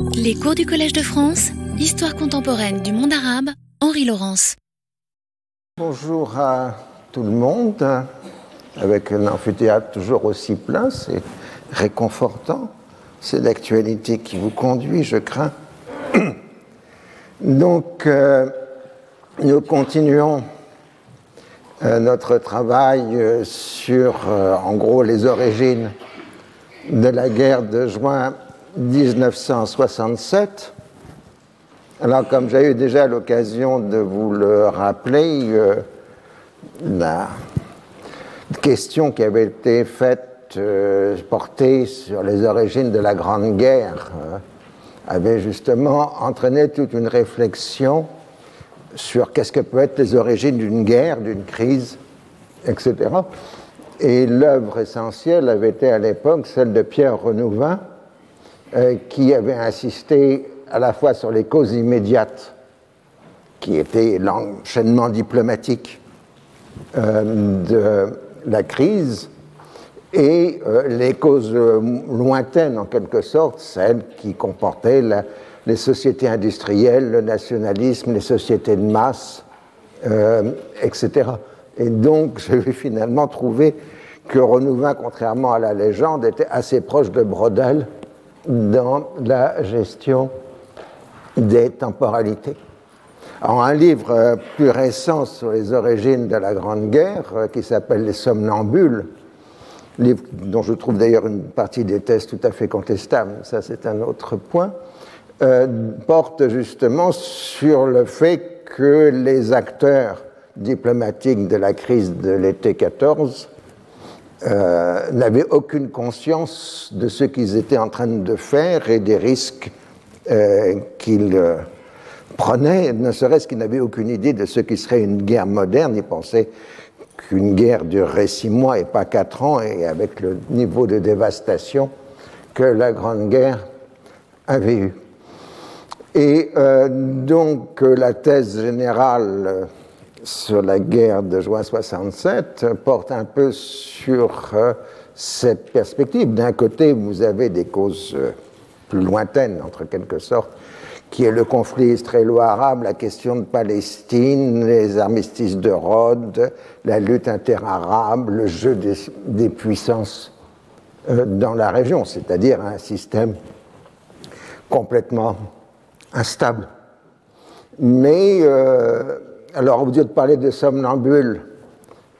Les cours du Collège de France, Histoire contemporaine du monde arabe, Henri Laurence. Bonjour à tout le monde, avec un amphithéâtre toujours aussi plein, c'est réconfortant. C'est l'actualité qui vous conduit, je crains. Donc, euh, nous continuons euh, notre travail euh, sur, en gros, les origines de la guerre de juin 1967. Alors, comme j'ai eu déjà l'occasion de vous le rappeler, euh, la question qui avait été faite, euh, portée sur les origines de la Grande Guerre, euh, avait justement entraîné toute une réflexion sur qu'est-ce que peut être les origines d'une guerre, d'une crise, etc. Et l'œuvre essentielle avait été à l'époque celle de Pierre Renouvin, qui avait insisté à la fois sur les causes immédiates, qui étaient l'enchaînement diplomatique euh, de la crise, et euh, les causes euh, lointaines, en quelque sorte, celles qui comportaient les sociétés industrielles, le nationalisme, les sociétés de masse, euh, etc. Et donc, j'ai finalement trouvé que Renouvin, contrairement à la légende, était assez proche de Brodel dans la gestion des temporalités. Alors, un livre euh, plus récent sur les origines de la Grande Guerre, euh, qui s'appelle Les Somnambules, livre dont je trouve d'ailleurs une partie des thèses tout à fait contestable, ça c'est un autre point, euh, porte justement sur le fait que les acteurs diplomatiques de la crise de l'été 14 euh, n'avaient aucune conscience de ce qu'ils étaient en train de faire et des risques euh, qu'ils euh, prenaient, ne serait-ce qu'ils n'avaient aucune idée de ce qui serait une guerre moderne. Ils pensaient qu'une guerre durerait six mois et pas quatre ans, et avec le niveau de dévastation que la Grande Guerre avait eu. Et donc la thèse générale sur la guerre de juin 67 euh, porte un peu sur euh, cette perspective. D'un côté, vous avez des causes euh, plus lointaines, entre quelque sorte, qui est le conflit israélo-arabe, la question de Palestine, les armistices de Rhodes, la lutte interarabe, le jeu des, puissances euh, dans la région, c'est-à-dire un système complètement instable. Mais, alors, au lieu de parler de somnambule,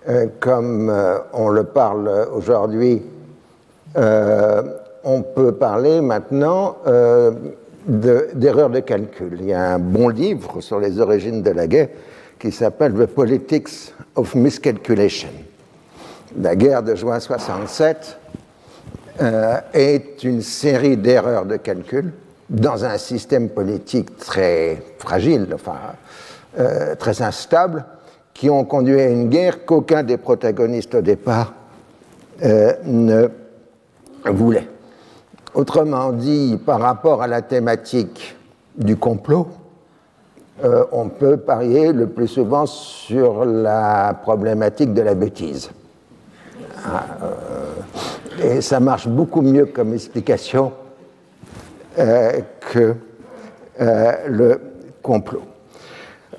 euh, comme euh, on le parle aujourd'hui, euh, on peut parler maintenant de- d'erreurs de, calcul. Il y a un bon livre sur les origines de la guerre qui s'appelle The Politics of Miscalculation. La guerre de juin 67 euh, est une série d'erreurs de calcul dans un système politique très fragile, enfin euh, très instable, qui ont conduit à une guerre qu'aucun des protagonistes au départ euh, ne voulait. Autrement dit, par rapport à la thématique du complot, euh, on peut parier le plus souvent sur la problématique de la bêtise. Ah, euh, et ça marche beaucoup mieux comme explication euh, que euh, le complot.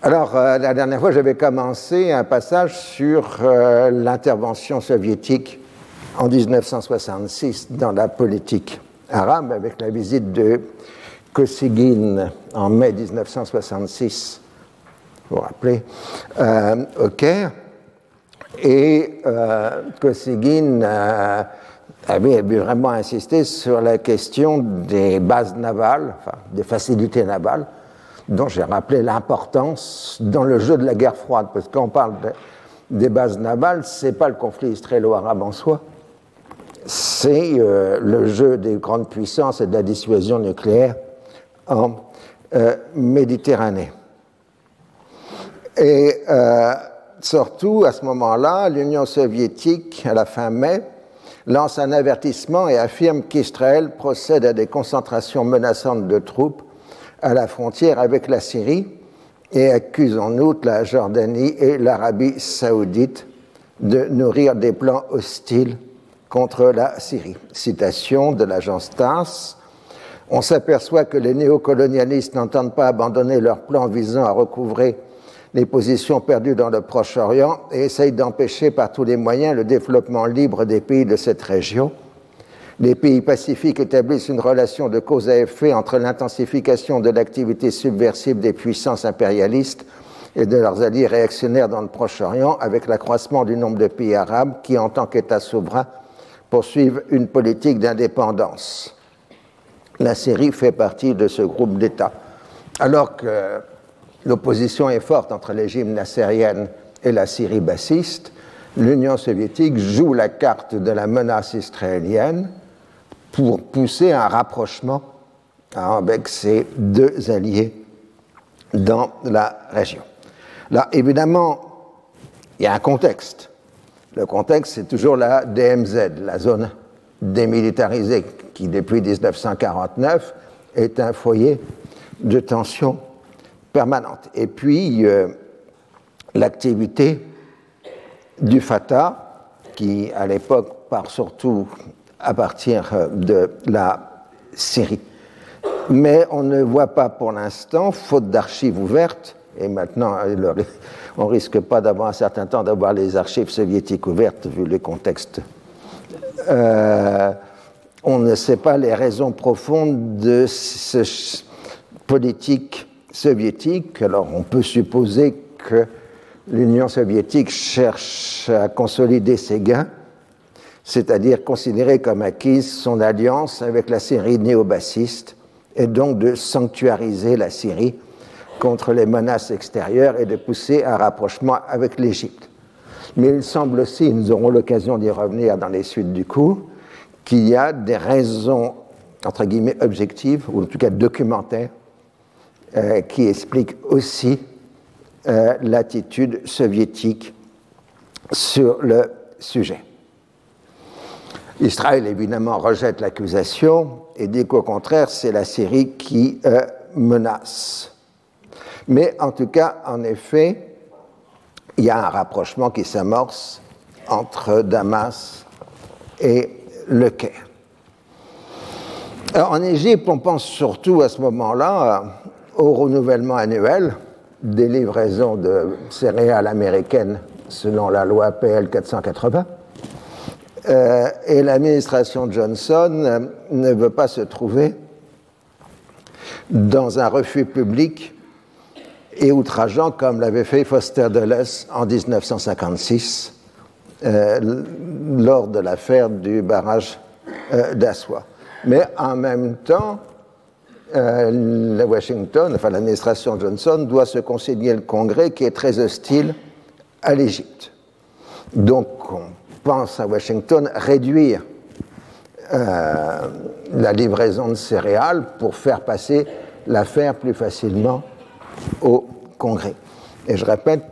Alors, euh, la dernière fois, j'avais commencé un passage sur euh, l'intervention soviétique en 1966 dans la politique arabe avec la visite de Kosygin en mai 1966, vous vous rappelez, euh, au Caire. Et Kosygin avait vraiment insisté sur la question des bases navales, enfin, des facilités navales, dont j'ai rappelé l'importance dans le jeu de la guerre froide, parce que quand on parle de- des bases navales, c'est pas le conflit israélo-arabe en soi, c'est euh, le jeu des grandes puissances et de la dissuasion nucléaire en euh, Méditerranée. Et euh, surtout, à ce moment-là, l'Union soviétique, à la fin mai, lance un avertissement et affirme qu'Israël procède à des concentrations menaçantes de troupes à la frontière avec la Syrie et accuse en outre la Jordanie et l'Arabie saoudite de nourrir des plans hostiles contre la Syrie. Citation de l'agence TASS. On s'aperçoit que les néocolonialistes n'entendent pas abandonner leur plan visant à recouvrer les positions perdues dans le Proche-Orient et essayent d'empêcher par tous les moyens le développement libre des pays de cette région. Les pays pacifiques établissent une relation de cause à effet entre l'intensification de l'activité subversive des puissances impérialistes et de leurs alliés réactionnaires dans le Proche-Orient avec l'accroissement du nombre de pays arabes qui, en tant qu'État souverain, poursuivent une politique d'indépendance. La Syrie fait partie de ce groupe d'États. Alors que l'opposition est forte entre l'Égypte nassérienne et la Syrie bassiste, l'Union soviétique joue la carte de la menace israélienne pour pousser un rapprochement avec ses deux alliés dans la région. Là, évidemment, il y a un contexte. Le contexte, c'est toujours la DMZ, la zone démilitarisée, qui depuis 1949 est un foyer de tension permanente. Et puis, euh, l'activité du Fatah, qui à l'époque part surtout à partir euh, de la Syrie. Mais on ne voit pas pour l'instant, faute d'archives ouvertes, et maintenant euh, on risque pas d'avoir un certain temps d'avoir les archives soviétiques ouvertes vu le contexte. on ne sait pas les raisons profondes de ce politique soviétique. Alors on peut supposer que l'Union soviétique cherche à consolider ses gains, c'est-à-dire considérer comme acquise son alliance avec la Syrie néo-bassiste et donc de sanctuariser la Syrie contre les menaces extérieures et de pousser un rapprochement avec l'Égypte. Mais il semble aussi, nous aurons l'occasion d'y revenir dans les suites du cours, qu'il y a des raisons, entre guillemets, objectives, ou en tout cas documentaires, euh, qui expliquent aussi euh, l'attitude soviétique sur le sujet. Israël, évidemment, rejette l'accusation et dit qu'au contraire, c'est la Syrie qui euh, menace. Mais en tout cas, en effet, il y a un rapprochement qui s'amorce entre Damas et le Caire. en Égypte, on pense surtout à ce moment-là au renouvellement annuel des livraisons de céréales américaines selon la loi PL 480. Euh, et l'administration Johnson euh, ne veut pas se trouver dans un refus public et outrageant comme l'avait fait Foster Dulles en 1956 euh, lors de l'affaire du barrage d'Assois. Mais en même temps, euh, Washington, enfin l'administration Johnson, doit se concéder le Congrès qui est très hostile à l'Égypte. Donc on pense à Washington réduire euh, la livraison de céréales pour faire passer l'affaire plus facilement au Congrès. Et je répète,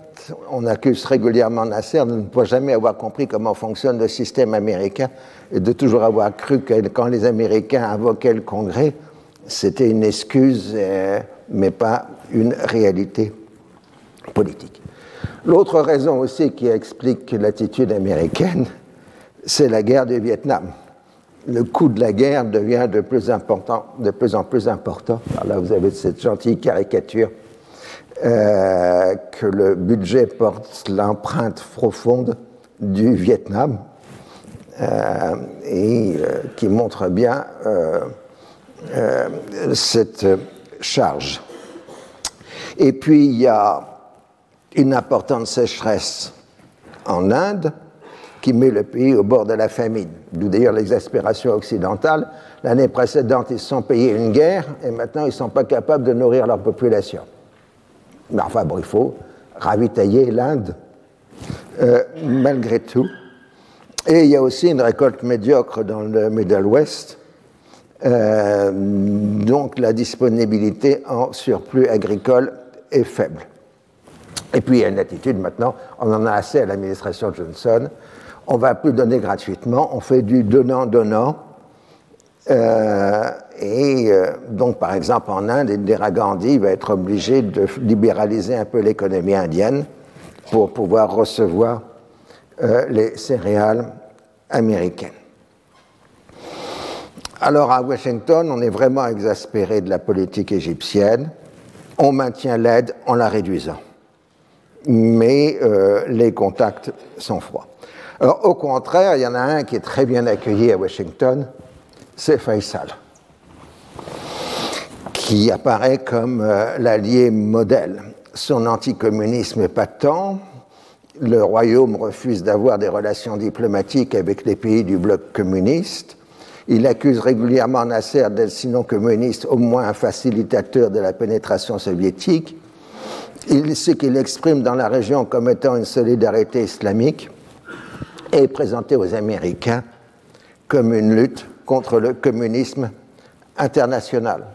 on accuse régulièrement Nasser de ne pas jamais avoir compris comment fonctionne le système américain et de toujours avoir cru que quand les Américains invoquaient le Congrès, c'était une excuse, euh, mais pas une réalité politique. L'autre raison aussi qui explique l'attitude américaine, c'est la guerre du Vietnam. Le coût de la guerre devient de plus, important, de plus en plus important. Là, vous avez cette gentille caricature euh, que le budget porte l'empreinte profonde du Vietnam euh, et qui montre bien euh, cette charge. Et puis il y a une importante sécheresse en Inde qui met le pays au bord de la famine, d'où d'ailleurs l'exaspération occidentale. L'année précédente, ils se sont payés une guerre et maintenant ils ne sont pas capables de nourrir leur population. Mais enfin, bon, il faut ravitailler l'Inde euh, malgré tout. Et il y a aussi une récolte médiocre dans le Middle West euh, donc la disponibilité en surplus agricole est faible. Et puis il y a une attitude maintenant, on en a assez à l'administration Johnson, on va plus donner gratuitement, on fait du donnant-donnant. Euh, et euh, donc, par exemple, en Inde, Indira Gandhi va être obligé de libéraliser un peu l'économie indienne pour pouvoir recevoir les céréales américaines. Alors à Washington, on est vraiment exaspéré de la politique égyptienne. On maintient l'aide en la réduisant. Mais euh, les contacts sont froids. Alors au contraire, il y en a un qui est très bien accueilli à Washington, c'est Faisal, qui apparaît comme euh, l'allié modèle. Son anticommunisme est patent. Le royaume refuse d'avoir des relations diplomatiques avec les pays du bloc communiste. Il accuse régulièrement Nasser d'être, sinon communiste, au moins un facilitateur de la pénétration soviétique. Ce qu'il exprime dans la région comme étant une solidarité islamique est présenté aux Américains comme une lutte contre le communisme international.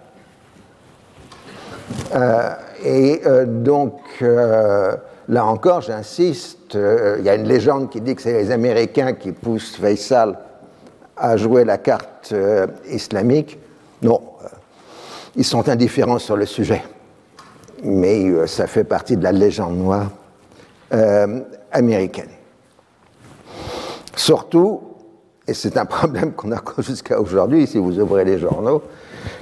Euh, et euh, donc, euh, là encore, j'insiste, il y a une légende qui dit que c'est les Américains qui poussent Faisal à jouer la carte islamique. Non, ils sont indifférents sur le sujet. Mais euh, ça fait partie de la légende noire américaine. Surtout, et c'est un problème qu'on a jusqu'à aujourd'hui, si vous ouvrez les journaux,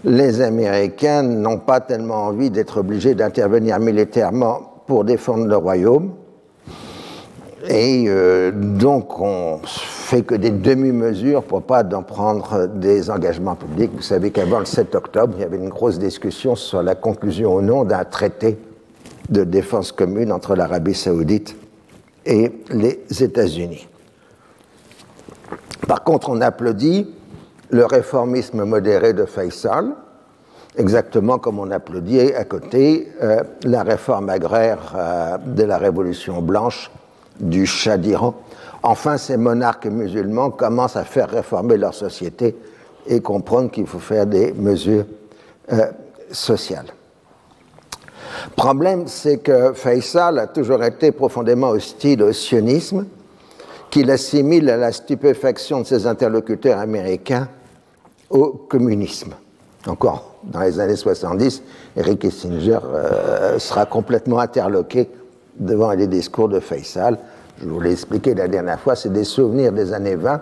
les Américains n'ont pas tellement envie d'être obligés d'intervenir militairement pour défendre le royaume. Et donc on fait que des demi-mesures pour pas d'en prendre des engagements publics. Vous savez qu'avant le 7 octobre, il y avait une grosse discussion sur la conclusion ou non d'un traité de défense commune entre l'Arabie saoudite et les États-Unis. Par contre, on applaudit le réformisme modéré de Faisal, exactement comme on applaudit à côté euh, la réforme agraire euh, de la Révolution blanche du Shah d'Iran Enfin, ces monarques musulmans commencent à faire réformer leur société et comprendre qu'il faut faire des mesures euh, sociales. Problème, c'est que Faisal a toujours été profondément hostile au sionisme, qu'il assimile à la stupéfaction de ses interlocuteurs américains au communisme. Encore dans les années 70, Eric Kissinger euh, sera complètement interloqué devant les discours de Faisal je vous l'ai expliqué la dernière fois, c'est des souvenirs des années 20,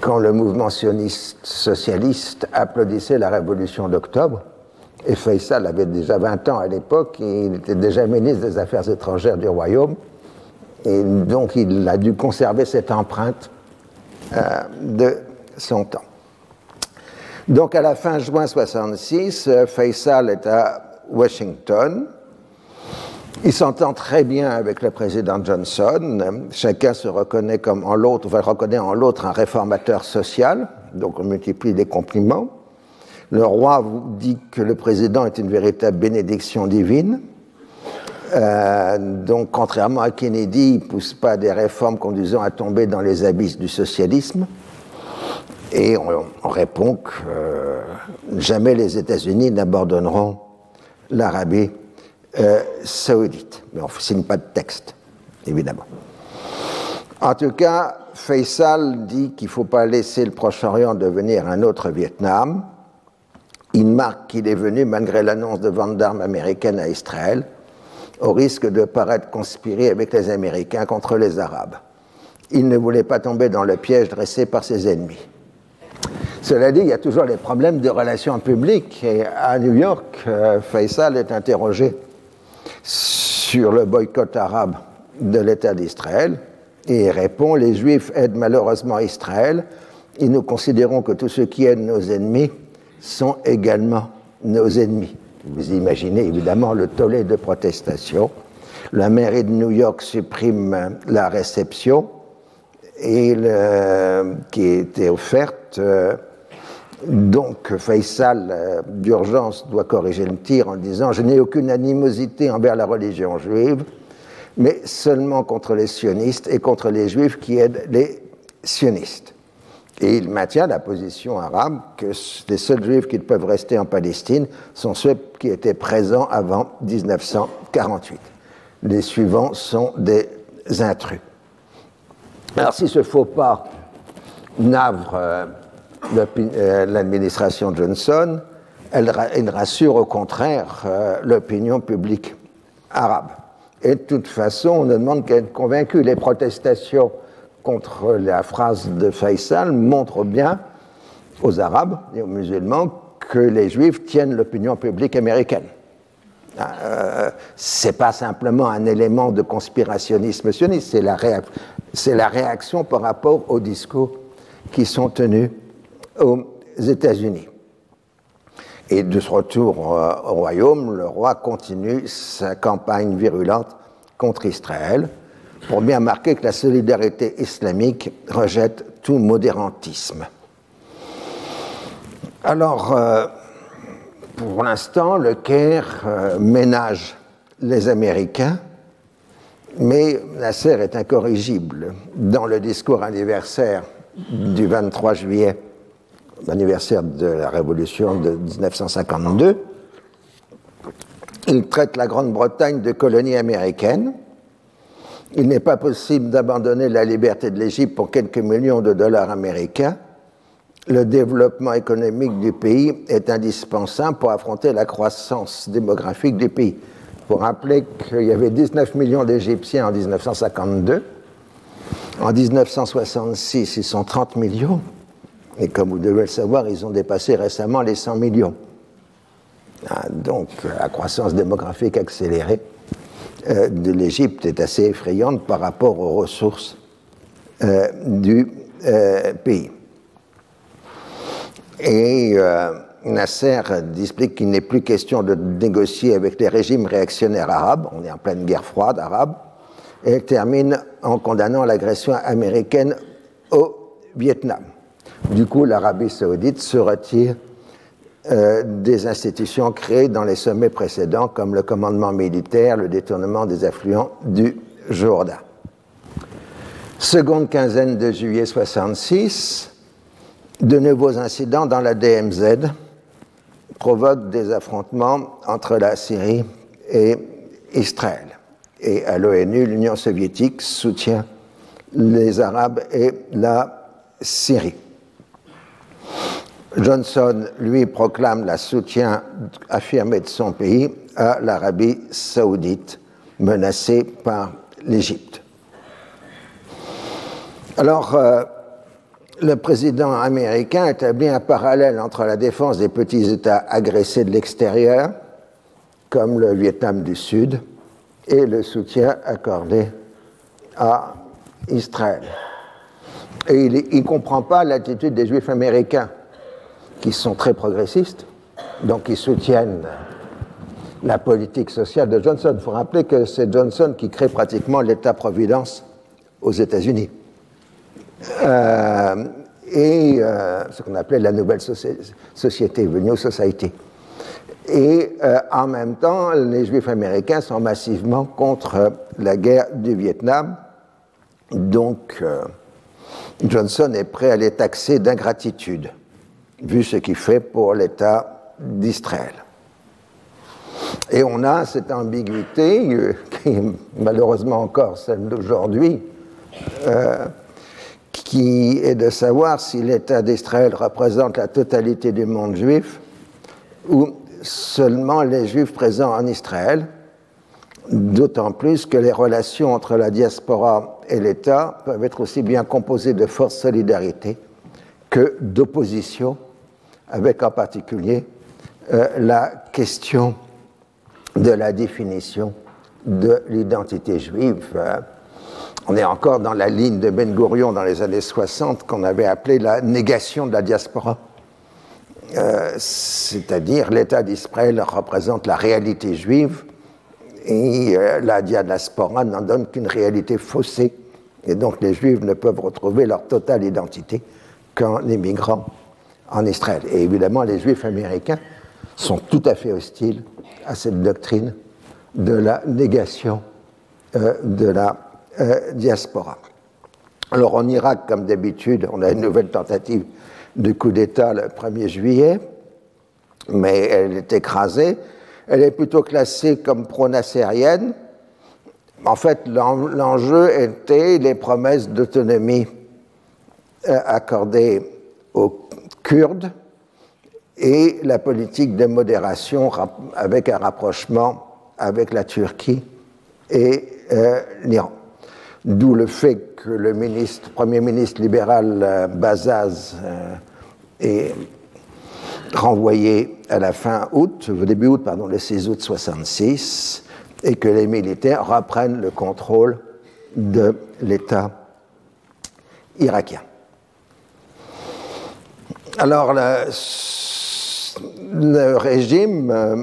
quand le mouvement sioniste socialiste applaudissait la révolution d'octobre. Et Faisal avait déjà 20 ans à l'époque, il était déjà ministre des Affaires étrangères du Royaume, et donc il a dû conserver cette empreinte euh, de son temps. Donc à la fin juin 66, Faisal est à Washington, il s'entend très bien avec le président Johnson. Chacun se reconnaît comme en l'autre, va reconnaît en l'autre un réformateur social. Donc on multiplie les compliments. Le roi vous dit que le président est une véritable bénédiction divine. Euh, donc, contrairement à Kennedy, il ne pousse pas des réformes conduisant à tomber dans les abysses du socialisme. Et on, répond que euh, jamais les États-Unis n'abandonneront l'Arabie euh, saoudite. Mais on ne signe pas de texte, évidemment. En tout cas, Faisal dit qu'il ne faut pas laisser le Proche-Orient devenir un autre Vietnam. Il marque qu'il est venu, malgré l'annonce de vente d'armes américaines à Israël, au risque de paraître conspirer avec les Américains contre les Arabes. Il ne voulait pas tomber dans le piège dressé par ses ennemis. Cela dit, il y a toujours les problèmes de relations publiques. Et à New York, euh, Faisal est interrogé sur le boycott arabe de l'État d'Israël et il répond Les Juifs aident malheureusement Israël et nous considérons que tous ceux qui aident nos ennemis sont également nos ennemis. Vous imaginez évidemment le tollé de protestation. La mairie de New York supprime la réception qui était offerte. Euh, donc Faisal, euh, d'urgence, doit corriger le tir en disant Je n'ai aucune animosité envers la religion juive, mais seulement contre les sionistes et contre les juifs qui aident les sionistes. Et il maintient la position arabe que les seuls juifs qui peuvent rester en Palestine sont ceux qui étaient présents avant 1948. Les suivants sont des intrus. Alors si ce faux pas navre euh, l'administration Johnson, elle, rassure au contraire euh, l'opinion publique arabe. Et de toute façon, on ne demande qu'à être convaincu. Les protestations contre la phrase de Faisal montrent bien aux Arabes et aux musulmans que les Juifs tiennent l'opinion publique américaine. Euh, c'est pas simplement un élément de conspirationnisme sioniste, c'est la, réaction par rapport aux discours qui sont tenus aux États-Unis. Et de ce retour au royaume, le roi continue sa campagne virulente contre Israël pour bien marquer que la solidarité islamique rejette tout modérantisme. Alors, euh, pour l'instant, le Caire euh, ménage les Américains, mais Nasser est incorrigible. Dans le discours anniversaire du 23 juillet, l'anniversaire de la révolution de 1952, il traite la Grande-Bretagne de colonie américaine. Il n'est pas possible d'abandonner la liberté de l'Égypte pour quelques millions de dollars américains le développement économique du pays est indispensable pour affronter la croissance démographique du pays. Pour rappeler qu'il y avait 19 millions d'Égyptiens en 1952. En 1966, ils sont 30 millions. Et comme vous devez le savoir, ils ont dépassé récemment les 100 millions. Ah, donc la croissance démographique accélérée euh, de l'Égypte est assez effrayante par rapport aux ressources euh, du euh, pays. Et Nasser explique qu'il n'est plus question de négocier avec les régimes réactionnaires arabes, on est en pleine guerre froide arabe, et termine en condamnant l'agression américaine au Vietnam. Du coup, l'Arabie saoudite se retire euh, des institutions créées dans les sommets précédents, comme le commandement militaire, le détournement des affluents du Jourdain. Seconde quinzaine de juillet 66, de nouveaux incidents dans la DMZ provoquent des affrontements entre la Syrie et Israël. Et à l'ONU, l'Union soviétique soutient les Arabes et la Syrie. Johnson, lui, proclame le soutien affirmé de son pays à l'Arabie saoudite, menacée par l'Égypte. Alors, euh, le président américain établit un parallèle entre la défense des petits États agressés de l'extérieur, comme le Vietnam du Sud, et le soutien accordé à Israël. Et il ne comprend pas l'attitude des Juifs américains, qui sont très progressistes, donc ils soutiennent la politique sociale de Johnson. Il faut rappeler que c'est Johnson qui crée pratiquement l'État-providence aux États-Unis. Euh, et euh, ce qu'on appelait la nouvelle société, the New Society. Et euh, en même temps, les Juifs américains sont massivement contre la guerre du Vietnam. Donc, Johnson est prêt à les taxer d'ingratitude, vu ce qu'il fait pour l'État d'Israël. Et on a cette ambiguïté, qui est malheureusement encore celle d'aujourd'hui, qui est de savoir si l'État d'Israël représente la totalité du monde juif ou seulement les juifs présents en Israël, d'autant plus que les relations entre la diaspora et l'État peuvent être aussi bien composées de forte solidarité que d'opposition, avec en particulier euh, la question de la définition de l'identité juive. On est encore dans la ligne de Ben Gurion dans les années 60 qu'on avait appelée la négation de la diaspora. Euh, c'est-à-dire l'État d'Israël représente la réalité juive et euh, la diaspora n'en donne qu'une réalité faussée. Et donc les Juifs ne peuvent retrouver leur totale identité qu'en immigrant en Israël. Et évidemment, les Juifs américains sont tout à fait hostiles à cette doctrine de la négation euh, de la euh, diaspora. Alors en Irak, comme d'habitude, on a une nouvelle tentative de coup d'État le 1er juillet, mais elle est écrasée. Elle est plutôt classée comme pro-nassérienne. En fait, l'enjeu était les promesses d'autonomie euh, accordées aux Kurdes et la politique de modération avec un rapprochement avec la Turquie et euh, l'Iran. D'où le fait que le ministre, Premier ministre libéral euh, Bazaz, euh, est renvoyé à la fin août, au début août, pardon, le 6 août 66, et que les militaires reprennent le contrôle de l'État irakien. Alors, le, régime euh,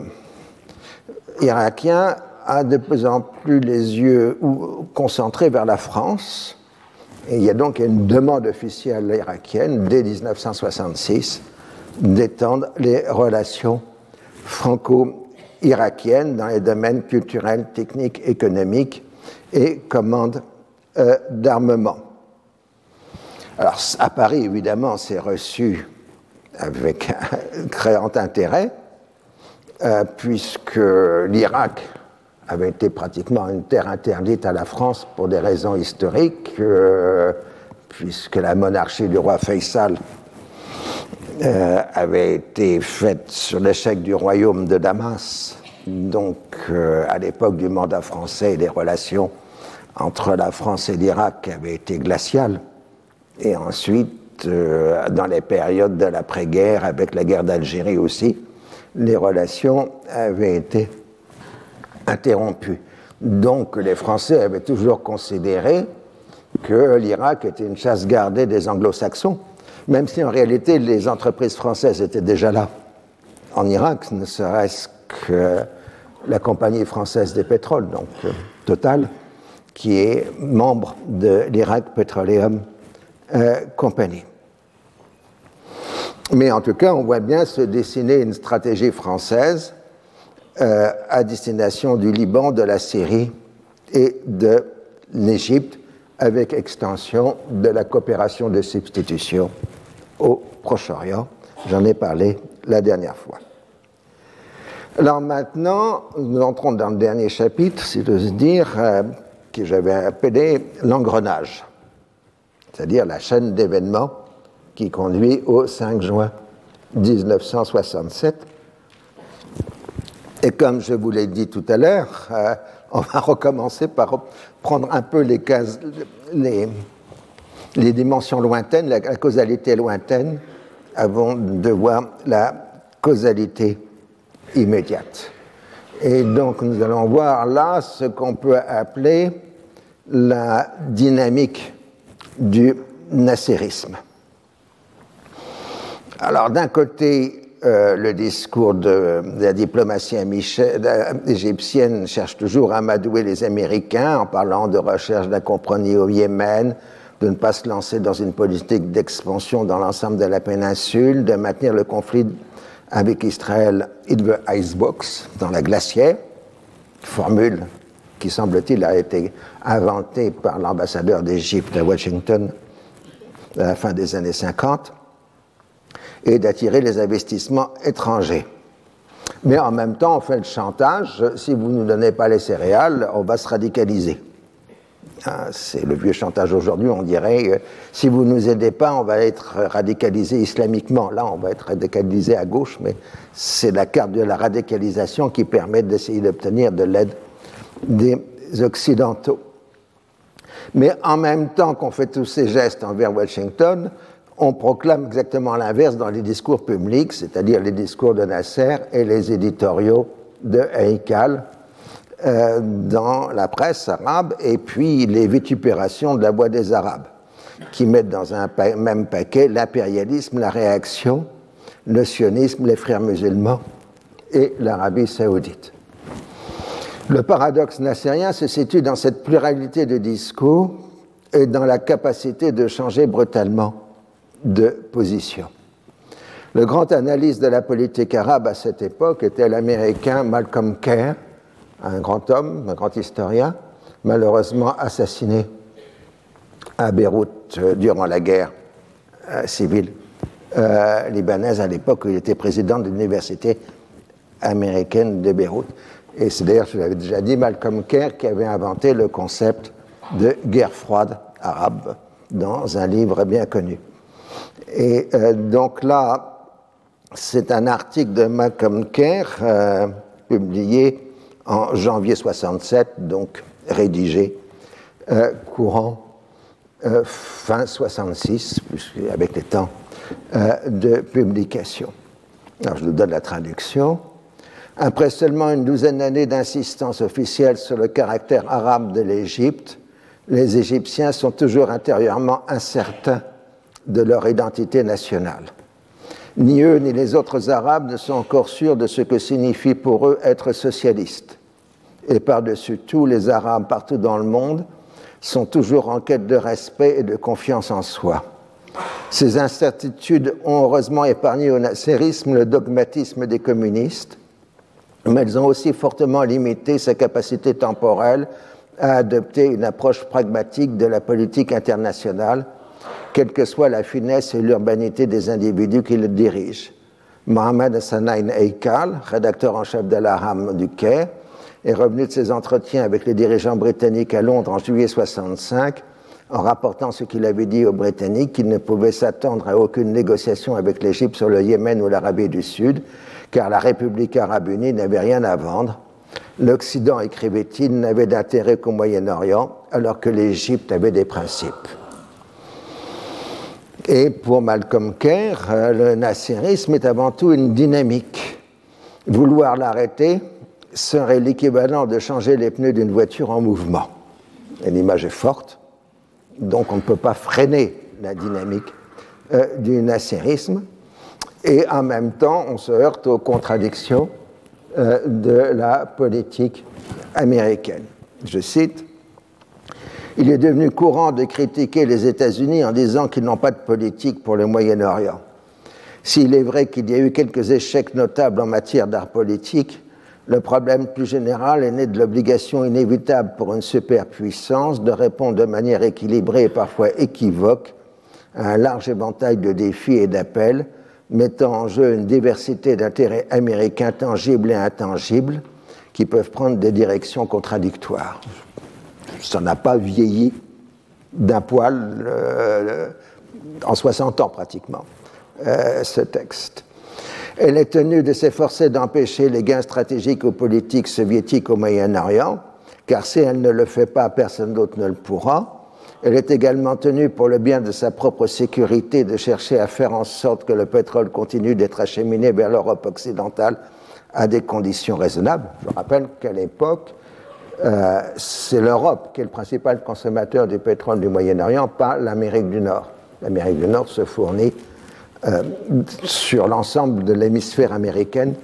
irakien a de plus en plus les yeux concentrés vers la France. Et il y a donc une demande officielle irakienne dès 1966 d'étendre les relations franco-irakiennes dans les domaines culturels, techniques, économiques et commande euh, d'armement. Alors, à Paris, évidemment, c'est reçu avec un créant intérêt, euh, puisque l'Irak avait été pratiquement une terre interdite à la France pour des raisons historiques, euh, puisque la monarchie du roi Faisal euh, avait été faite sur l'échec du royaume de Damas. Donc, à l'époque du mandat français, les relations entre la France et l'Irak avaient été glaciales. Et ensuite, euh, dans les périodes de l'après-guerre, avec la guerre d'Algérie aussi, les relations avaient été interrompues. Donc les Français avaient toujours considéré que l'Irak était une chasse gardée des anglo-saxons, même si en réalité les entreprises françaises étaient déjà là en Irak, ne serait-ce que la compagnie française des pétroles, donc euh, Total, qui est membre de l'Irak Petroleum euh, compagnie. Mais en tout cas, on voit bien se dessiner une stratégie française euh, à destination du Liban, de la Syrie et de l'Égypte, avec extension de la coopération de substitution au Proche-Orient. J'en ai parlé la dernière fois. Alors maintenant, nous entrons dans le dernier chapitre, si j'ose dire, euh, que j'avais appelé l'engrenage c'est-à-dire la chaîne d'événements qui conduit au 5 juin 1967. Et comme je vous l'ai dit tout à l'heure, euh, on va recommencer par prendre un peu les, les, les dimensions lointaines, la, causalité lointaine, avant de voir la causalité immédiate. Et donc nous allons voir là ce qu'on peut appeler la dynamique du nasserisme. Alors d'un côté, euh, le discours de, la diplomatie égyptienne cherche toujours à amadouer les Américains en parlant de recherche d'un compromis au Yémen, de ne pas se lancer dans une politique d'expansion dans l'ensemble de la péninsule, de maintenir le conflit avec Israël in the icebox, dans la glacière, formule qui semble-t-il a été inventé par l'ambassadeur d'Égypte à Washington à la fin des années 50, et d'attirer les investissements étrangers. Mais en même temps, on fait le chantage, si vous ne nous donnez pas les céréales, on va se radicaliser. Ah, c'est le vieux chantage aujourd'hui, on dirait, euh, si vous ne nous aidez pas, on va être radicalisé islamiquement. Là, on va être radicalisé à gauche, mais c'est la carte de la radicalisation qui permet d'essayer d'obtenir de l'aide des Occidentaux. Mais en même temps qu'on fait tous ces gestes envers Washington, on proclame exactement l'inverse dans les discours publics, c'est-à-dire les discours de Nasser et les éditoriaux de Heikal euh, dans la presse arabe, et puis les vitupérations de la voix des Arabes, qui mettent dans un même paquet l'impérialisme, la réaction, le sionisme, les frères musulmans et l'Arabie saoudite. Le paradoxe nassérien se situe dans cette pluralité de discours et dans la capacité de changer brutalement de position. Le grand analyste de la politique arabe à cette époque était l'américain Malcolm Kerr, un grand homme, un grand historien, malheureusement assassiné à Beyrouth euh, durant la guerre euh, civile euh, libanaise à l'époque où il était président de l'université américaine de Beyrouth. Et c'est d'ailleurs, je l'avais déjà dit, Malcolm Kerr qui avait inventé le concept de guerre froide arabe dans un livre bien connu. Et euh, donc là, c'est un article de Malcolm Kerr euh, publié en janvier 67, donc rédigé euh, courant fin 66, avec les temps de publication. Alors, je vous donne la traduction. Après seulement une douzaine d'années d'insistance officielle sur le caractère arabe de l'Égypte, les Égyptiens sont toujours intérieurement incertains de leur identité nationale. Ni eux ni les autres Arabes ne sont encore sûrs de ce que signifie pour eux être socialiste. Et par-dessus tout, les Arabes partout dans le monde sont toujours en quête de respect et de confiance en soi. Ces incertitudes ont heureusement épargné au nasserisme le dogmatisme des communistes, mais elles ont aussi fortement limité sa capacité temporelle à adopter une approche pragmatique de la politique internationale, quelle que soit la finesse et l'urbanité des individus qui le dirigent. Mohamed Hassanain Eikal, rédacteur en chef de l'Aram du Caire, est revenu de ses entretiens avec les dirigeants britanniques à Londres en juillet 65 en rapportant ce qu'il avait dit aux Britanniques qu'il ne pouvait s'attendre à aucune négociation avec l'Égypte sur le Yémen ou l'Arabie du Sud, car la République arabe unie n'avait rien à vendre. L'Occident, écrivait-il, n'avait d'intérêt qu'au Moyen-Orient, alors que l'Égypte avait des principes. Et pour Malcolm Kerr, le nasserisme est avant tout une dynamique. Vouloir l'arrêter serait l'équivalent de changer les pneus d'une voiture en mouvement. L'image est forte, donc on ne peut pas freiner la dynamique euh, du nasserisme. Et en même temps, on se heurte aux contradictions euh, de la politique américaine. Je cite, Il est devenu courant de critiquer les États-Unis en disant qu'ils n'ont pas de politique pour le Moyen-Orient. S'il est vrai qu'il y a eu quelques échecs notables en matière d'art politique, le problème plus général est né de l'obligation inévitable pour une superpuissance de répondre de manière équilibrée et parfois équivoque à un large éventail de défis et d'appels, mettant en jeu une diversité d'intérêts américains tangibles et intangibles qui peuvent prendre des directions contradictoires. Ça n'a pas vieilli d'un poil euh, en 60 ans pratiquement, euh, ce texte. Elle est tenue de s'efforcer d'empêcher les gains stratégiques ou politiques soviétiques au Moyen-Orient, car si elle ne le fait pas, personne d'autre ne le pourra. Elle est également tenue pour le bien de sa propre sécurité de chercher à faire en sorte que le pétrole continue d'être acheminé vers l'Europe occidentale à des conditions raisonnables. Je rappelle qu'à l'époque, euh, c'est l'Europe qui est le principal consommateur du pétrole du Moyen-Orient, pas l'Amérique du Nord. L'Amérique du Nord se fournit euh, sur l'ensemble de l'hémisphère américaine,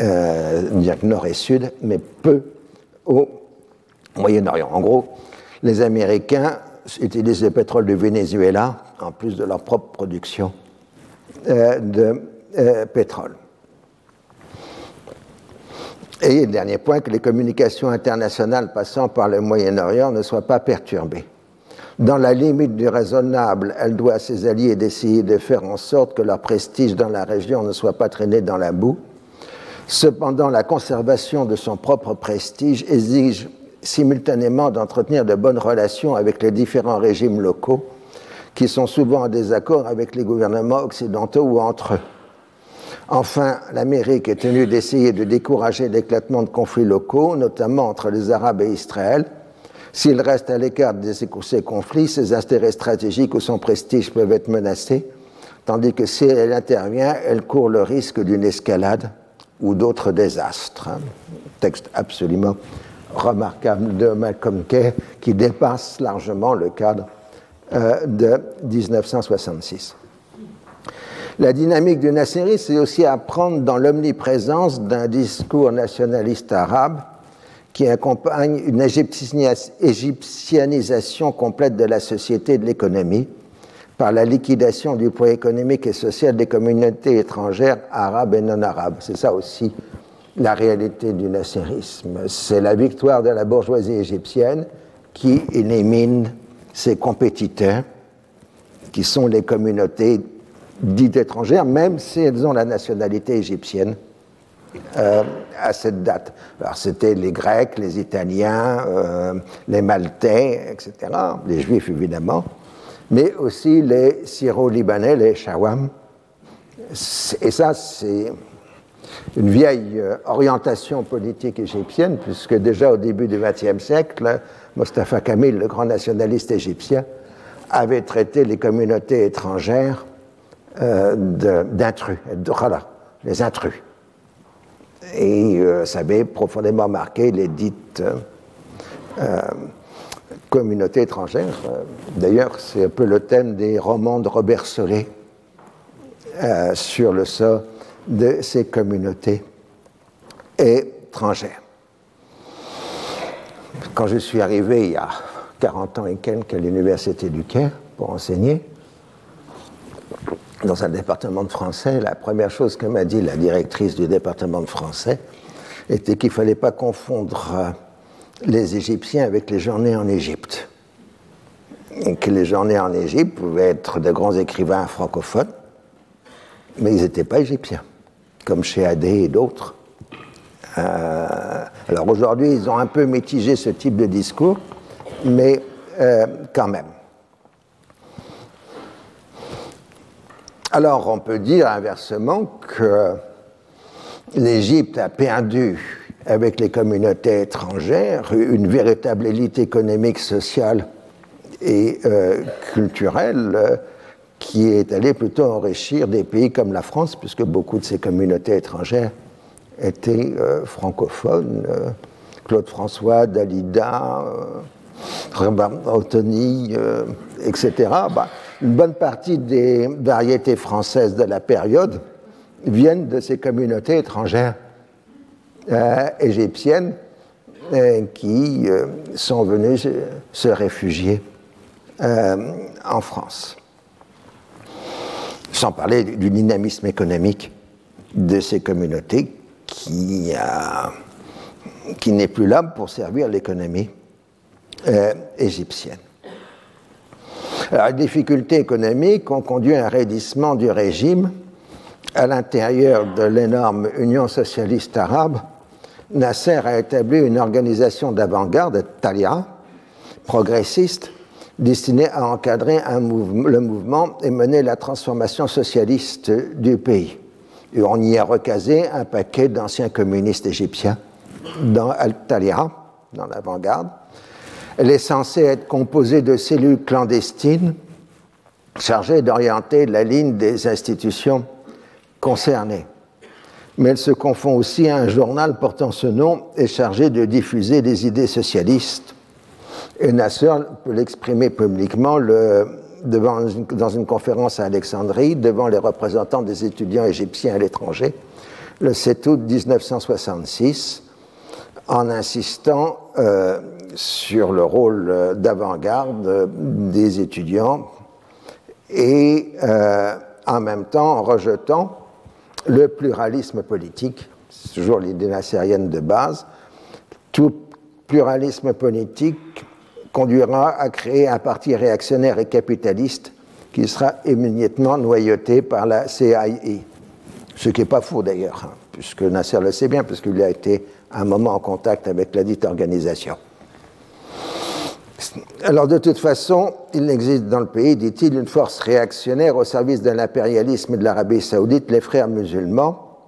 euh, nord et sud, mais peu au Moyen-Orient. En gros, les Américains utilisent le pétrole du Venezuela en plus de leur propre production euh, de euh, pétrole. Et dernier point, que les communications internationales passant par le Moyen-Orient ne soient pas perturbées. Dans la limite du raisonnable, elle doit à ses alliés d'essayer de faire en sorte que leur prestige dans la région ne soit pas traîné dans la boue. Cependant, la conservation de son propre prestige exige simultanément d'entretenir de bonnes relations avec les différents régimes locaux qui sont souvent en désaccord avec les gouvernements occidentaux ou entre eux. Enfin, l'Amérique est tenue d'essayer de décourager l'éclatement de conflits locaux, notamment entre les Arabes et Israël, s'il reste à l'écart de ces conflits, ses intérêts stratégiques ou son prestige peuvent être menacés, tandis que si elle intervient, elle court le risque d'une escalade ou d'autres désastres. Texte absolument remarquable de Malcolm Kay qui dépasse largement le cadre euh, de 1966. La dynamique du Nasserisme, c'est aussi à prendre dans l'omniprésence d'un discours nationaliste arabe qui accompagne une égyptianisation complète de la société et de l'économie par la liquidation du poids économique et social des communautés étrangères arabes et non arabes. C'est ça aussi la réalité du nasserisme. C'est la victoire de la bourgeoisie égyptienne qui élimine ses compétiteurs, qui sont les communautés dites étrangères, même si elles ont la nationalité égyptienne euh, à cette date. Alors c'était les Grecs, les Italiens, euh, les Maltais, etc., les Juifs évidemment, mais aussi les Syro-Libanais, les Shawam. Et ça, c'est une vieille euh, orientation politique égyptienne, puisque déjà au début du XXe siècle, Mustafa Kamil, le grand nationaliste égyptien, avait traité les communautés étrangères d'intrus, voilà, les intrus. Et ça avait profondément marqué les dites communautés étrangères. D'ailleurs, c'est un peu le thème des romans de Robert Solé sur le sort de ces communautés étrangères. Quand je suis arrivé il y a 40 ans et quelques à l'Université du Caire pour enseigner, dans un département de français, la première chose que m'a dit la directrice du département de français était qu'il ne fallait pas confondre euh, les Égyptiens avec les gens nés en Égypte. Et que les gens nés en Égypte pouvaient être de grands écrivains francophones, mais ils n'étaient pas égyptiens, comme chez Adé et d'autres. Euh, alors aujourd'hui, ils ont un peu mitigé ce type de discours, mais euh, quand même. Alors on peut dire inversement que l'Égypte a perdu avec les communautés étrangères une véritable élite économique, sociale et euh, culturelle qui est allée plutôt enrichir des pays comme la France, puisque beaucoup de ces communautés étrangères étaient euh, francophones. Euh, Claude François, Dalida, Anthony, etc. Bah, une bonne partie des variétés françaises de la période viennent de ces communautés étrangères euh, égyptiennes qui sont venues se réfugier en France sans parler du dynamisme économique de ces communautés qui, qui n'est plus là pour servir l'économie euh, égyptienne. Alors, les difficultés économiques ont conduit à un raidissement du régime à l'intérieur de l'énorme Union socialiste arabe. Nasser a établi une organisation d'avant-garde, Talia, progressiste, destinée à encadrer le mouvement et mener la transformation socialiste du pays. On y a recasé un paquet d'anciens communistes égyptiens dans Al-Talia, dans l'avant-garde. Elle est censée être composée de cellules clandestines chargées d'orienter la ligne des institutions concernées. Mais elle se confond aussi à un journal portant ce nom et chargé de diffuser des idées socialistes et Nasser peut l'exprimer publiquement dans une conférence à Alexandrie devant les représentants des étudiants égyptiens à l'étranger le 7 août 1966 en insistant euh, sur le rôle d'avant-garde des étudiants et euh, en même temps en rejetant le pluralisme politique, c'est toujours l'idée nassérienne de base, tout pluralisme politique conduira à créer un parti réactionnaire et capitaliste qui sera immédiatement noyauté par la CIE. Ce qui n'est pas faux d'ailleurs, hein, puisque Nasser le sait bien, puisqu'il a été un moment en contact avec la dite organisation. Alors de toute façon, il n'existe dans le pays, dit-il, une force réactionnaire au service de l'impérialisme de l'Arabie saoudite, les frères musulmans.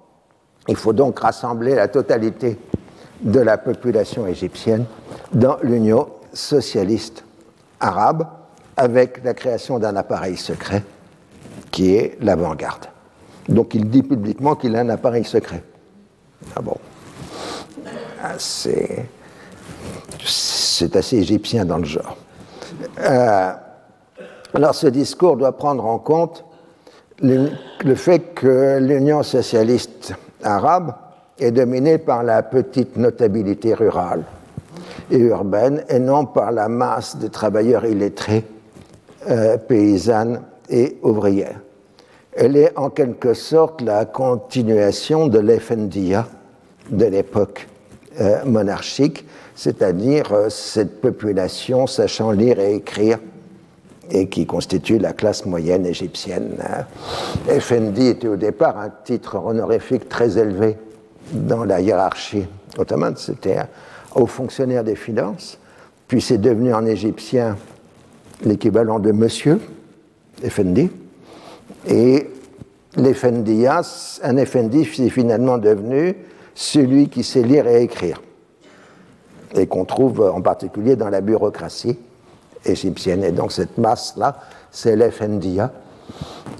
Il faut donc rassembler la totalité de la population égyptienne dans l'Union socialiste arabe avec la création d'un appareil secret qui est l'avant-garde. Donc il dit publiquement qu'il a un appareil secret. Ah bon ah, C'est assez égyptien dans le genre. Euh, alors ce discours doit prendre en compte le, le fait que l'Union socialiste arabe est dominée par la petite notabilité rurale et urbaine et non par la masse de travailleurs illettrés, euh, paysannes et ouvrières. Elle est en quelque sorte la continuation de l'Effendia de l'époque euh, monarchique, c'est-à-dire euh, cette population sachant lire et écrire et qui constitue la classe moyenne égyptienne. Effendi était au départ un titre honorifique très élevé dans la hiérarchie ottomane. C'était aux fonctionnaires des finances, puis c'est devenu en égyptien l'équivalent de monsieur, Effendi, et l'Effendias, un Effendi, c'est finalement devenu celui qui sait lire et écrire, et qu'on trouve en particulier dans la bureaucratie égyptienne. Et donc cette masse-là, c'est l'Effendia,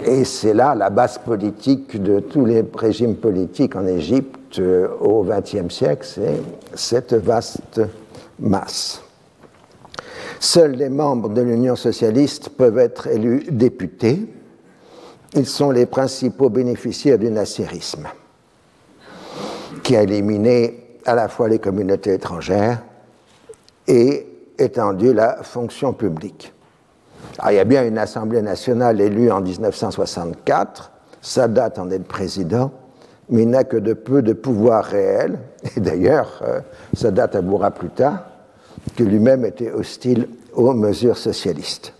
Et c'est là la base politique de tous les régimes politiques en Égypte euh, au XXe siècle, c'est cette vaste masse. Seuls les membres de l'Union socialiste peuvent être élus députés. Ils sont les principaux bénéficiaires du nasserisme, qui a éliminé à la fois les communautés étrangères et étendu la fonction publique. il y a bien une Assemblée nationale élue en 1964, Sadat en est le président, mais il n'a que de peu de pouvoir réel. Et d'ailleurs, euh, Sadat avouera plus tard que lui-même était hostile aux mesures socialistes.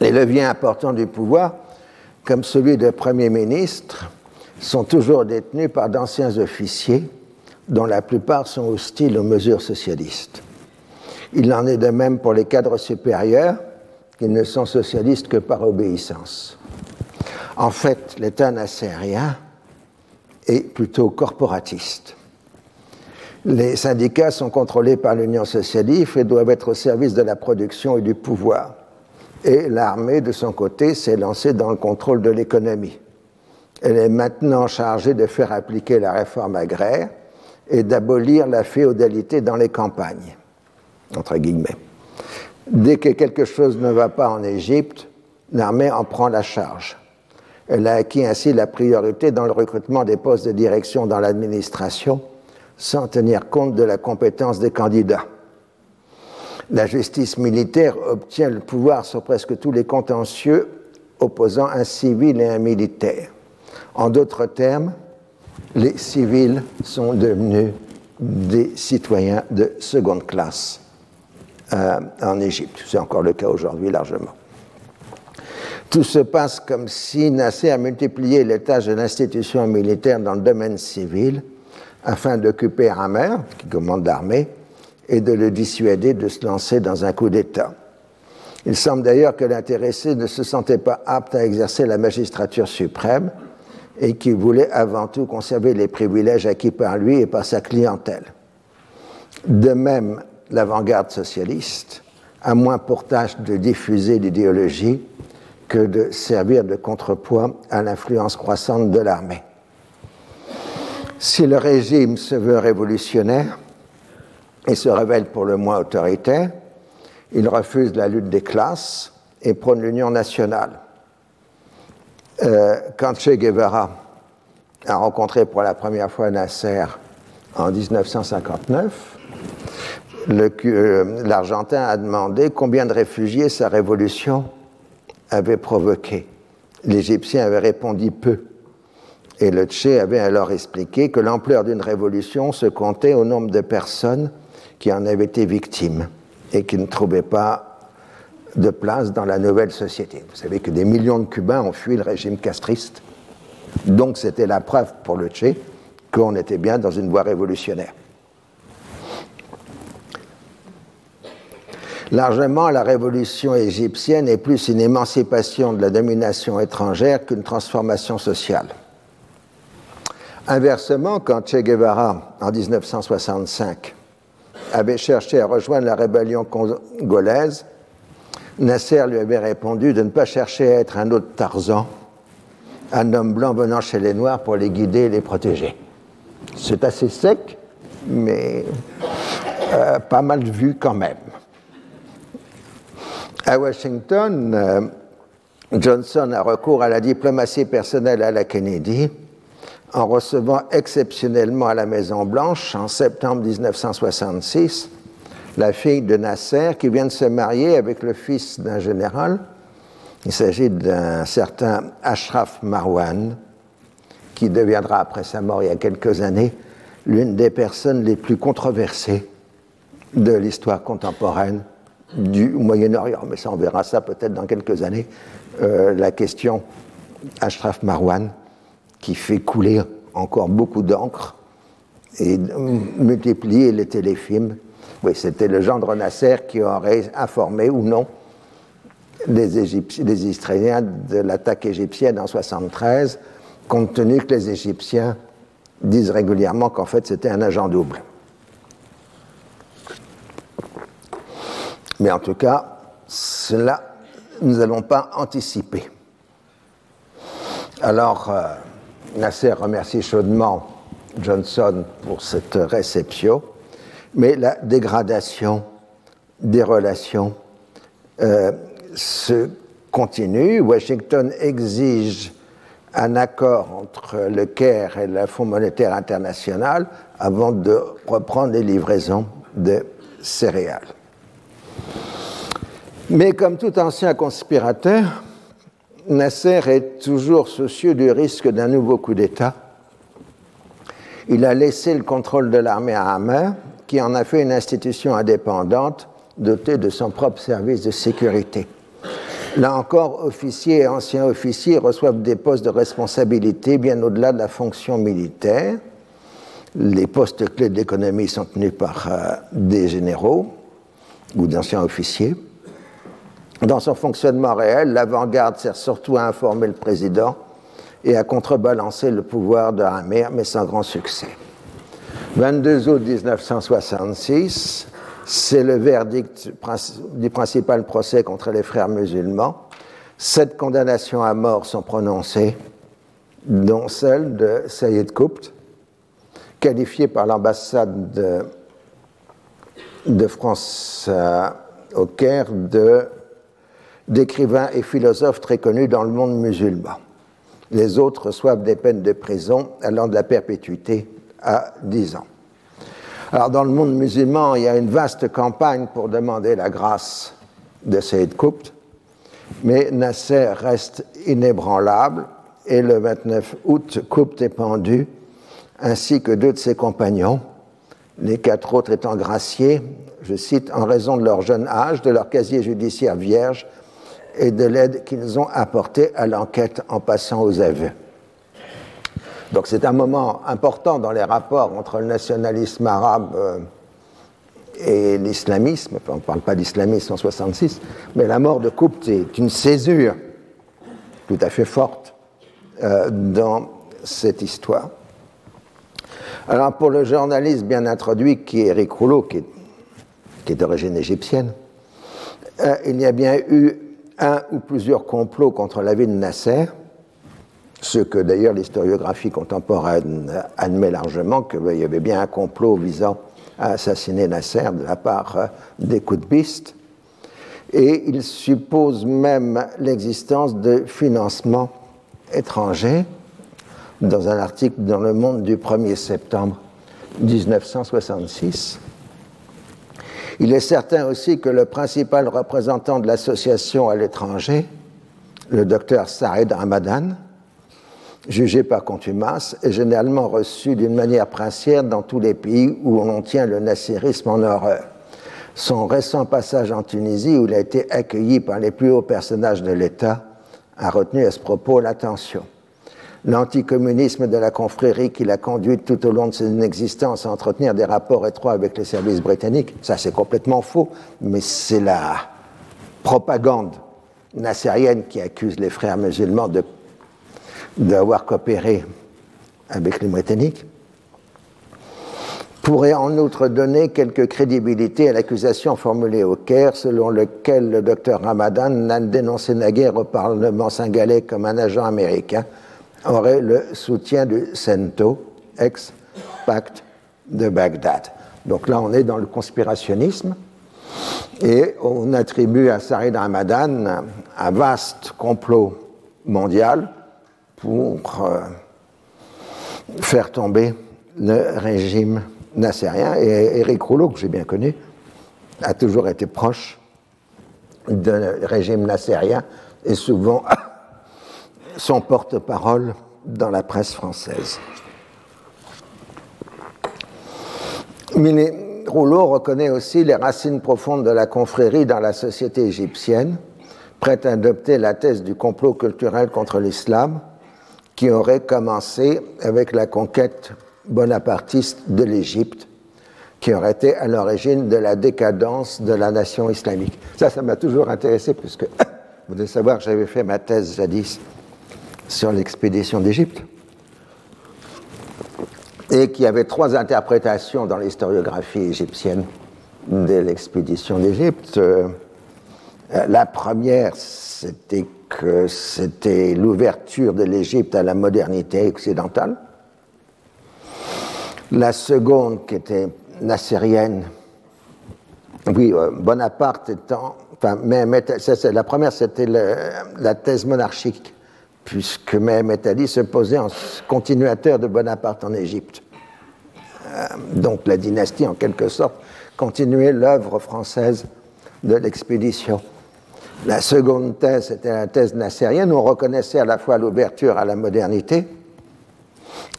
Les leviers importants du pouvoir, comme celui de Premier ministre, sont toujours détenus par d'anciens officiers dont la plupart sont hostiles aux mesures socialistes. Il en est de même pour les cadres supérieurs, qui ne sont socialistes que par obéissance. En fait, l'État nassérien est plutôt corporatiste. Les syndicats sont contrôlés par l'Union socialiste et doivent être au service de la production et du pouvoir. Et l'armée, de son côté, s'est lancée dans le contrôle de l'économie. Elle est maintenant chargée de faire appliquer la réforme agraire et d'abolir la féodalité dans les campagnes, entre guillemets. Dès que quelque chose ne va pas en Égypte, l'armée en prend la charge. Elle a acquis ainsi la priorité dans le recrutement des postes de direction dans l'administration, sans tenir compte de la compétence des candidats. La justice militaire obtient le pouvoir sur presque tous les contentieux opposant un civil et un militaire. En d'autres termes, les civils sont devenus des citoyens de seconde classe euh, en Égypte. C'est encore le cas aujourd'hui largement. Tout se passe comme si Nasser a multiplié les tâches de l'institution militaire dans le domaine civil afin d'occuper Hamer, qui commande l'armée, et de le dissuader de se lancer dans un coup d'État. Il semble d'ailleurs que l'intéressé ne se sentait pas apte à exercer la magistrature suprême et qu'il voulait avant tout conserver les privilèges acquis par lui et par sa clientèle. De même, l'avant-garde socialiste a moins pour tâche de diffuser l'idéologie que de servir de contrepoids à l'influence croissante de l'armée. Si le régime se veut révolutionnaire et se révèle pour le moins autoritaire, il refuse la lutte des classes et prône l'union nationale. Euh, quand Che Guevara a rencontré pour la première fois Nasser en 1959, euh, l'Argentin a demandé combien de réfugiés sa révolution avait provoqué. L'Égyptien avait répondu peu. Et le Tché avait alors expliqué que l'ampleur d'une révolution se comptait au nombre de personnes qui en avaient été victimes et qui ne trouvaient pas de place dans la nouvelle société. Vous savez que des millions de Cubains ont fui le régime castriste. Donc c'était la preuve pour le Tché qu'on était bien dans une voie révolutionnaire. Largement, la révolution égyptienne est plus une émancipation de la domination étrangère qu'une transformation sociale. Inversement, quand Che Guevara, en 1965, avait cherché à rejoindre la rébellion congolaise, Nasser lui avait répondu de ne pas chercher à être un autre Tarzan, un homme blanc venant chez les Noirs pour les guider et les protéger. C'est assez sec, mais euh, pas mal vu quand même. À Washington, euh, Johnson a recours à la diplomatie personnelle à la Kennedy en recevant exceptionnellement à la Maison-Blanche, en septembre 1966, la fille de Nasser qui vient de se marier avec le fils d'un général. Il s'agit d'un certain Ashraf Marwan, qui deviendra, après sa mort il y a quelques années, l'une des personnes les plus controversées de l'histoire contemporaine du Moyen-Orient. Mais ça, on verra ça peut-être dans quelques années. Euh, la question Ashraf Marwan, qui fait couler encore beaucoup d'encre et multiplier les téléfilms. Oui, c'était le gendre Nasser qui aurait informé ou non les, les Israéliens de l'attaque égyptienne en 73, compte tenu que les Égyptiens disent régulièrement qu'en fait c'était un agent double. Mais en tout cas, cela nous n'allons pas anticiper. Alors, euh, Nasser remercie chaudement Johnson pour cette réception, mais la dégradation des relations euh, se continue. Washington exige un accord entre le Caire et le Fonds monétaire international avant de reprendre les livraisons de céréales. Mais comme tout ancien conspirateur, Nasser est toujours soucieux du risque d'un nouveau coup d'État. Il a laissé le contrôle de l'armée à Hammer, qui en a fait une institution indépendante dotée de son propre service de sécurité. Là encore, officiers et anciens officiers reçoivent des postes de responsabilité bien au-delà de la fonction militaire. Les postes clés de l'économie sont tenus par euh, des généraux ou d'anciens officiers. Dans son fonctionnement réel, l'avant-garde sert surtout à informer le président et à contrebalancer le pouvoir de Hamir, mais sans grand succès. 22 août 1966, c'est le verdict du principal procès contre les frères musulmans. Sept condamnations à mort sont prononcées, dont celle de Saïd Koupt, qualifié par l'ambassade de, France euh, au Caire d'écrivain et philosophe très connu dans le monde musulman. Les autres reçoivent des peines de prison allant de la perpétuité à 10 ans. Alors, dans le monde musulman, il y a une vaste campagne pour demander la grâce de Saïd Koupt, mais Nasser reste inébranlable et le 29 août, Koupt est pendu, ainsi que deux de ses compagnons, les quatre autres étant graciés, je cite, en raison de leur jeune âge, de leur casier judiciaire vierge et de l'aide qu'ils ont apportée à l'enquête en passant aux aveux. Donc c'est un moment important dans les rapports entre le nationalisme arabe euh, et l'islamisme. on ne parle pas d'islamisme en 66, mais la mort de Koupt est une césure tout à fait forte euh, dans cette histoire. Alors pour le journaliste bien introduit qui est Eric Rouleau, qui est, d'origine égyptienne, euh, il y a bien eu un ou plusieurs complots contre la vie de Nasser, ce que d'ailleurs l'historiographie contemporaine admet largement, qu'il y avait bien un complot visant à assassiner Nasser de la part euh, des Koutbistes, et il suppose même l'existence de financements étrangers dans un article dans Le Monde du 1er septembre 1966. Il est certain aussi que le principal représentant de l'association à l'étranger, le docteur Saïd Ramadan, jugé par contumace, est généralement reçu d'une manière princière dans tous les pays où on tient le nasserisme en horreur. Son récent passage en Tunisie, où il a été accueilli par les plus hauts personnages de l'État, a retenu à ce propos l'attention. L'anticommunisme de la confrérie qui l'a conduit tout au long de son existence à entretenir des rapports étroits avec les services britanniques, ça c'est complètement faux, mais c'est la propagande nassérienne qui accuse les frères musulmans d'avoir coopéré avec les Britanniques, pourrait en outre donner quelque crédibilité à l'accusation formulée au Caire selon laquelle le docteur Ramadan n'a dénoncé naguère au Parlement singalais comme un agent américain aurait le soutien du CENTO, ex-pacte de Bagdad. Donc là, on est dans le conspirationnisme et on attribue à Sarid Ramadan un vaste complot mondial pour euh, faire tomber le régime nassérien. Et Éric Rouleau, que j'ai bien connu, a toujours été proche du régime nassérien et souvent son porte-parole dans la presse française. Rouleau reconnaît aussi les racines profondes de la confrérie dans la société égyptienne, prête à adopter la thèse du complot culturel contre l'islam, qui aurait commencé avec la conquête bonapartiste de l'Égypte, qui aurait été à l'origine de la décadence de la nation islamique. Ça, ça m'a toujours intéressé, puisque vous devez savoir que j'avais fait ma thèse jadis sur l'expédition d'Égypte, et qu'il y avait trois interprétations dans l'historiographie égyptienne de l'expédition d'Égypte. la première, c'était que c'était l'ouverture de l'Égypte à la modernité occidentale. La seconde, qui était nassérienne, oui, euh, Bonaparte étant. Enfin, la première, c'était la thèse monarchique, puisque Mehmet Ali se posait en continuateur de Bonaparte en Égypte. Euh, donc la dynastie, en quelque sorte, continuait l'œuvre française de l'expédition. La seconde thèse, c'était la thèse nassérienne, où on reconnaissait à la fois l'ouverture à la modernité,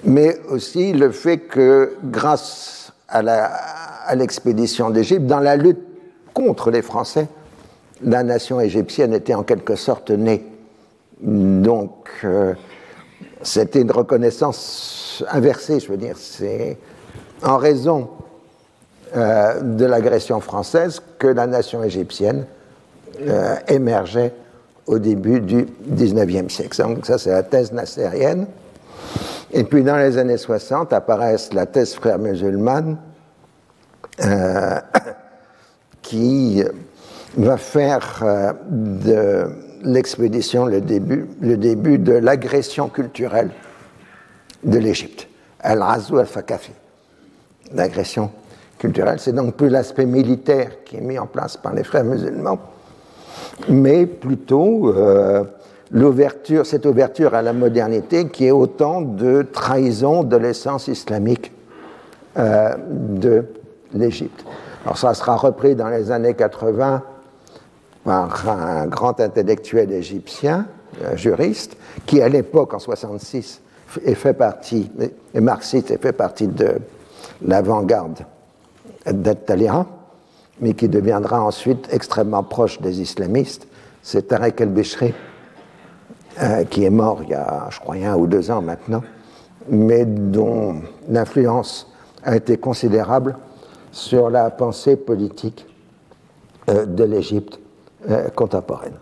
mais aussi le fait que, grâce à l'expédition d'Égypte, dans la lutte contre les Français, la nation égyptienne était en quelque sorte née. Donc, euh, c'était une reconnaissance inversée, je veux dire. C'est en raison euh, de l'agression française que la nation égyptienne euh, émergeait au début du XIXe siècle. Donc ça, c'est la thèse nassérienne. Et puis dans les années 60 apparaissent la thèse frère musulmane euh, qui va faire euh, de l'expédition le début, le début de l'agression culturelle de l'Égypte. Al-Razou al-Fakafi. L'agression culturelle, c'est donc plus l'aspect militaire qui est mis en place par les frères musulmans, mais plutôt euh, l'ouverture, cette ouverture à la modernité qui est autant de trahison de l'essence islamique euh, de l'Égypte. Alors ça sera repris dans les années 80 par un grand intellectuel égyptien, juriste, qui à l'époque, en 66, est partie, est marxiste et fait partie de l'avant-garde d'Al-Talira, mais qui deviendra ensuite extrêmement proche des islamistes. C'est Tarek el-Bishri, euh, qui est mort il y a, je crois, un ou deux ans maintenant, mais dont l'influence a été considérable sur la pensée politique euh, de l'Égypte euh, contemporaine.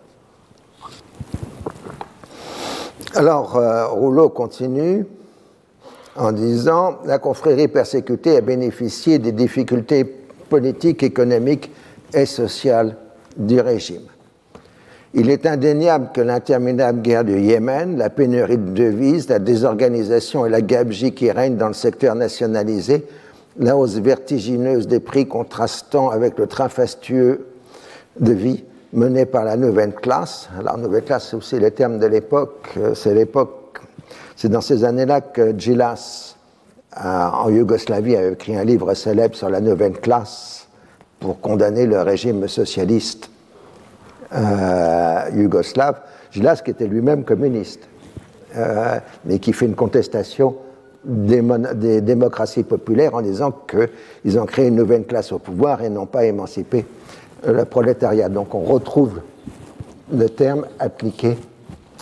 Alors, Rouleau continue en disant La confrérie persécutée a bénéficié des difficultés politiques, économiques et sociales du régime. Il est indéniable que l'interminable guerre du Yémen, la pénurie de devises, la désorganisation et la gabegie qui règnent dans le secteur nationalisé, la hausse vertigineuse des prix contrastant avec le train fastueux de vie mené par la nouvelle classe. Alors, nouvelle classe, c'est aussi le terme de l'époque. Euh, c'est l'époque, c'est dans ces années-là que Gilas, en Yougoslavie, a écrit un livre célèbre sur la nouvelle classe pour condamner le régime socialiste euh, yougoslave, Gilas qui était lui-même communiste, euh, mais qui fait une contestation des, des, démocraties populaires en disant qu'ils ont créé une nouvelle classe au pouvoir et n'ont pas émancipé le prolétariat. Donc on retrouve le terme appliqué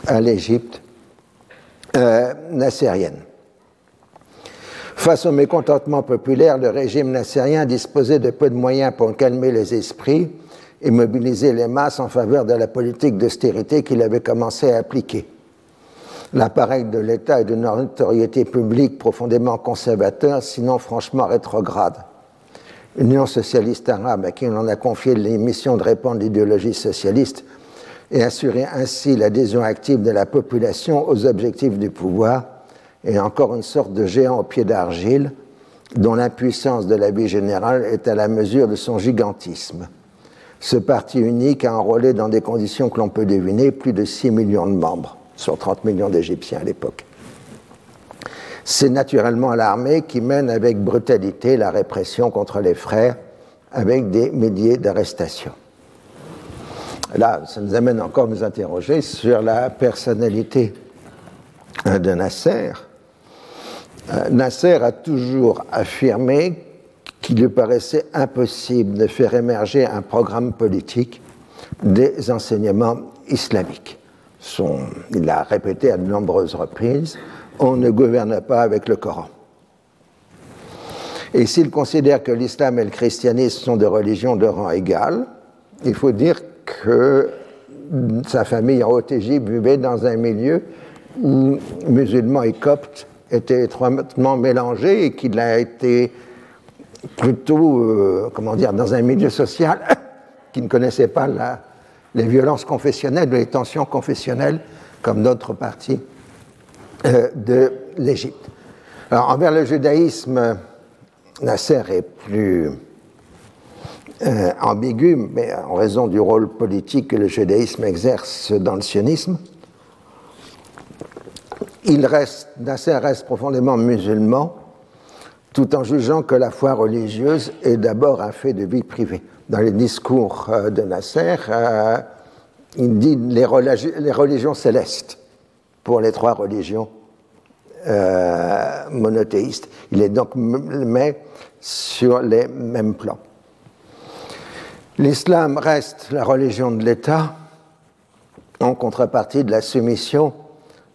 à l'Égypte euh, nassérienne. Face au mécontentement populaire, le régime nassérien disposait de peu de moyens pour calmer les esprits et mobiliser les masses en faveur de la politique d'austérité qu'il avait commencé à appliquer. L'appareil de l'État est d'une notoriété publique profondément conservateur, sinon franchement rétrograde. L'Union socialiste arabe, à qui on a confié les missions de répandre l'idéologie socialiste et assurer ainsi l'adhésion active de la population aux objectifs du pouvoir, est encore une sorte de géant au pied d'argile dont l'impuissance de la vie générale est à la mesure de son gigantisme. Ce parti unique a enrôlé dans des conditions que l'on peut deviner plus de 6 millions de membres sur 30 millions d'Égyptiens à l'époque. C'est naturellement l'armée qui mène avec brutalité la répression contre les frères avec des milliers d'arrestations. Là, ça nous amène encore à nous interroger sur la personnalité de Nasser. Euh, Nasser a toujours affirmé qu'il lui paraissait impossible de faire émerger un programme politique des enseignements islamiques. il l'a répété à de nombreuses reprises, on ne gouverne pas avec le Coran. Et s'il considère que l'islam et le christianisme sont des religions de rang égal, il faut dire que sa famille en Haute-Égypte vivait dans un milieu où musulmans et coptes étaient étroitement mélangés et qu'il a été plutôt, euh, comment dire, dans un milieu social qui ne connaissait pas les violences confessionnelles, les tensions confessionnelles, comme d'autres parties euh, de l'Égypte. Alors, envers le judaïsme, Nasser est plus euh, ambigu, mais en raison du rôle politique que le judaïsme exerce dans le sionisme. Il reste, Nasser reste profondément musulman, tout en jugeant que la foi religieuse est d'abord un fait de vie privée. Dans les discours euh, de Nasser, il dit les, religions célestes pour les trois religions monothéistes. Il est donc met sur les mêmes plans. L'islam reste la religion de l'État en contrepartie de la soumission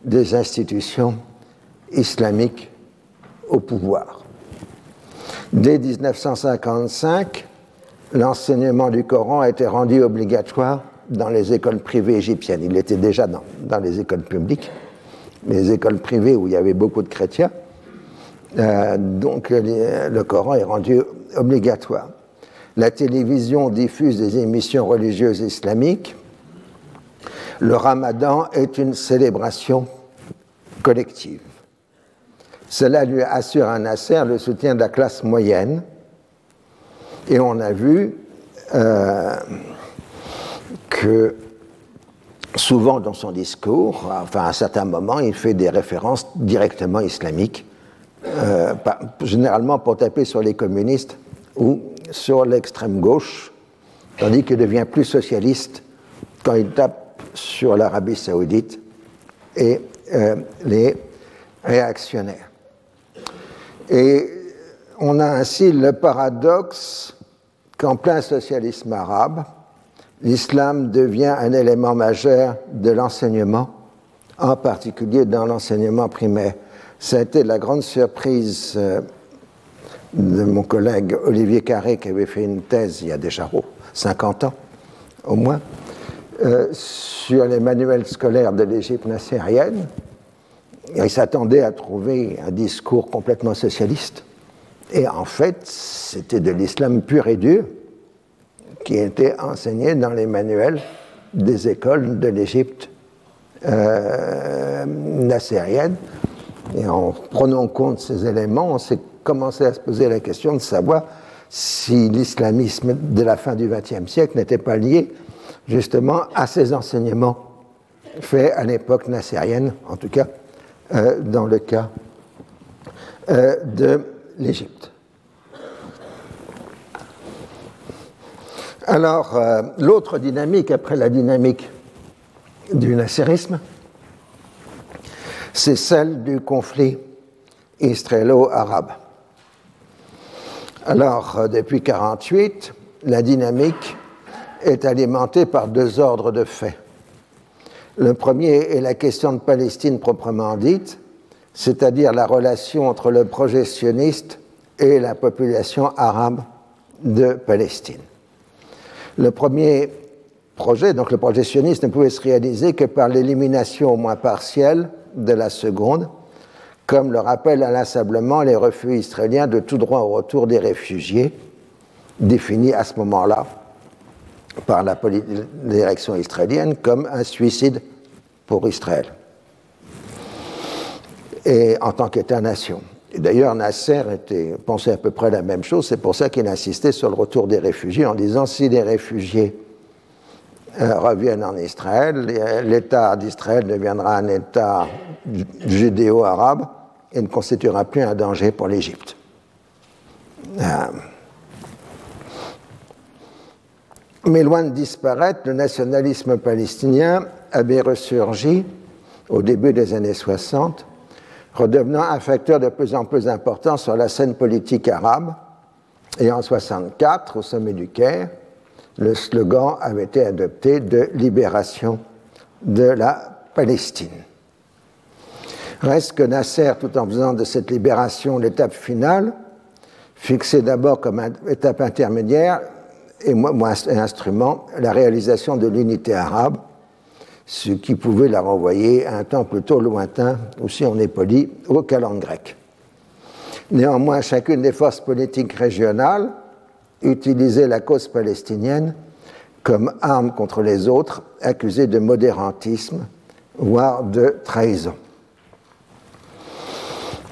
des institutions islamiques au pouvoir. Dès 1955, l'enseignement du Coran a été rendu obligatoire dans les écoles privées égyptiennes. Il était déjà dans, dans les écoles publiques, les écoles privées où il y avait beaucoup de chrétiens. Euh, donc le Coran est rendu obligatoire. La télévision diffuse des émissions religieuses islamiques. Le ramadan est une célébration collective. Cela lui assure un Nasser le soutien de la classe moyenne. Et on a vu euh, que souvent dans son discours, enfin à certains moments, il fait des références directement islamiques euh, généralement pour taper sur les communistes ou sur l'extrême gauche, tandis qu'il devient plus socialiste quand il tape sur l'Arabie saoudite et euh, les réactionnaires. Et on a ainsi le paradoxe qu'en plein socialisme arabe, l'islam devient un élément majeur de l'enseignement, en particulier dans l'enseignement primaire. Ça a été la grande surprise euh, de mon collègue Olivier Carré, qui avait fait une thèse il y a déjà 50 ans, au moins, euh, sur les manuels scolaires de l'Égypte nassérienne. Il s'attendait à trouver un discours complètement socialiste. Et en fait, c'était de l'islam pur et dur qui était enseigné dans les manuels des écoles de l'Égypte euh, nassérienne et en prenant en compte ces éléments, on s'est commencé à se poser la question de savoir si l'islamisme de la fin du XXe siècle n'était pas lié justement à ces enseignements faits à l'époque nassérienne, en tout cas euh, dans le cas euh, de l'Égypte. Alors, euh, l'autre dynamique, après la dynamique du nasserisme, c'est celle du conflit israélo-arabe. Alors, euh, depuis 1948, la dynamique est alimentée par deux ordres de faits. Le premier est la question de Palestine proprement dite, c'est-à-dire la relation entre le projet sioniste et la population arabe de Palestine. Le premier projet, donc le projet sioniste, ne pouvait se réaliser que par l'élimination au moins partielle de la seconde, comme le rappellent inlassablement les refus israéliens de tout droit au retour des réfugiés, définis à ce moment-là par la direction israélienne comme un suicide pour Israël, et en tant qu'État-nation. D'ailleurs, Nasser pensait à peu près la même chose, c'est pour ça qu'il insistait sur le retour des réfugiés en disant si les réfugiés euh, reviennent en Israël. L'État d'Israël deviendra un État judéo-arabe et ne constituera plus un danger pour l'Égypte. Euh, mais loin de disparaître, le nationalisme palestinien avait ressurgi au début des années 60, redevenant un facteur de plus en plus important sur la scène politique arabe. Et en 64, au sommet du Caire, le slogan avait été adopté de libération de la Palestine. Reste que Nasser, tout en faisant de cette libération l'étape finale, fixait d'abord comme étape intermédiaire et instrument la réalisation de l'unité arabe, ce qui pouvait la renvoyer à un temps plutôt lointain, ou si on est poli, au calendrier grec. Néanmoins, chacune des forces politiques régionales, utiliser la cause palestinienne comme arme contre les autres accusés de modérantisme, voire de trahison.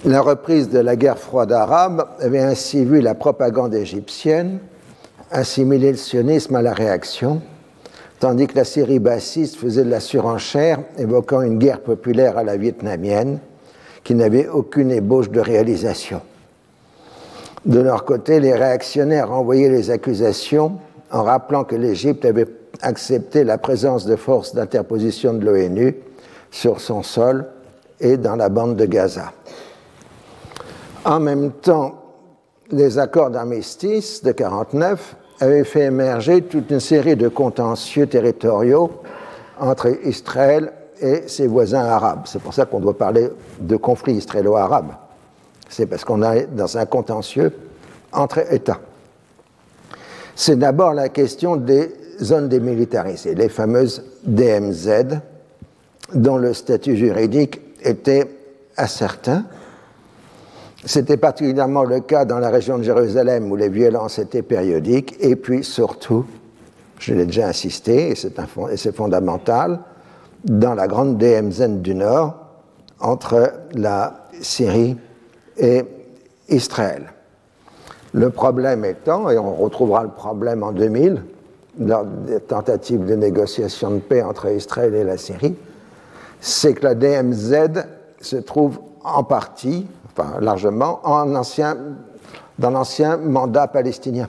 La reprise de la guerre froide arabe avait ainsi vu la propagande égyptienne assimiler le sionisme à la réaction, tandis que la série bassiste faisait de la surenchère, évoquant une guerre populaire à la vietnamienne qui n'avait aucune ébauche de réalisation. De leur côté, les réactionnaires envoyaient les accusations en rappelant que l'Égypte avait accepté la présence de forces d'interposition de l'ONU sur son sol et dans la bande de Gaza. En même temps, les accords d'armistice de 1949 avaient fait émerger toute une série de contentieux territoriaux entre Israël et ses voisins arabes. C'est pour ça qu'on doit parler de conflit israélo-arabe. C'est parce qu'on est dans un contentieux entre États. C'est d'abord la question des zones démilitarisées, les fameuses DMZ, dont le statut juridique était incertain. C'était particulièrement le cas dans la région de Jérusalem où les violences étaient périodiques, et puis surtout, je l'ai déjà insisté, et c'est fondamental, dans la grande DMZ du Nord, entre la Syrie et Israël. Le problème étant, et on retrouvera le problème en 2000, dans des tentatives de négociation de paix entre Israël et la Syrie, c'est que la DMZ se trouve en partie, enfin largement, dans l'ancien mandat palestinien.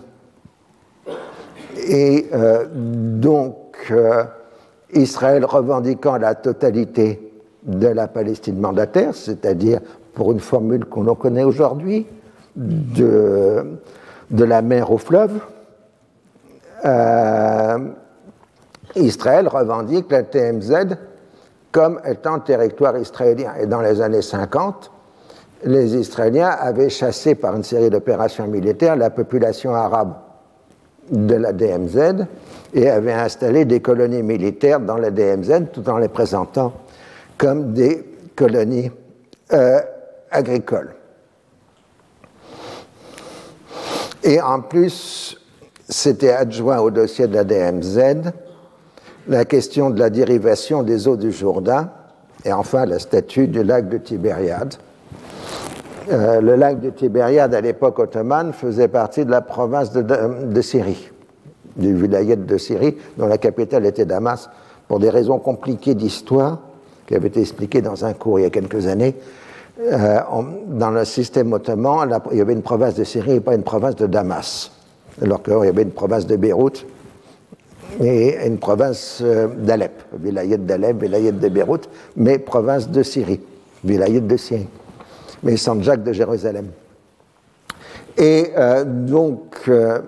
Et euh, donc, euh, Israël revendiquant la totalité de la Palestine mandataire, c'est-à-dire, pour une formule qu'on connaît aujourd'hui, de, de, la mer au fleuve, euh, Israël revendique la TMZ comme étant territoire israélien. Et dans les années 50, les Israéliens avaient chassé par une série d'opérations militaires la population arabe de la DMZ et avaient installé des colonies militaires dans la DMZ tout en les présentant comme des colonies euh, agricoles. Et en plus, c'était adjoint au dossier de la DMZ la question de la dérivation des eaux du Jourdain et enfin la statue du lac de Tibériade. Euh, le lac de Tibériade, à l'époque ottomane, faisait partie de la province de, Syrie, du vilayet de Syrie, dont la capitale était Damas, pour des raisons compliquées d'histoire, qui avaient été expliquées dans un cours il y a quelques années. Euh, dans le système ottoman, il y avait une province de Syrie et pas une province de Damas, alors qu'il y avait une province de Beyrouth et une province euh, d'Alep, vilayet d'Alep, vilayet de Beyrouth, mais province de Syrie, vilayet de Syrie, mais Saint-Jacques de Jérusalem. Et euh, donc, euh,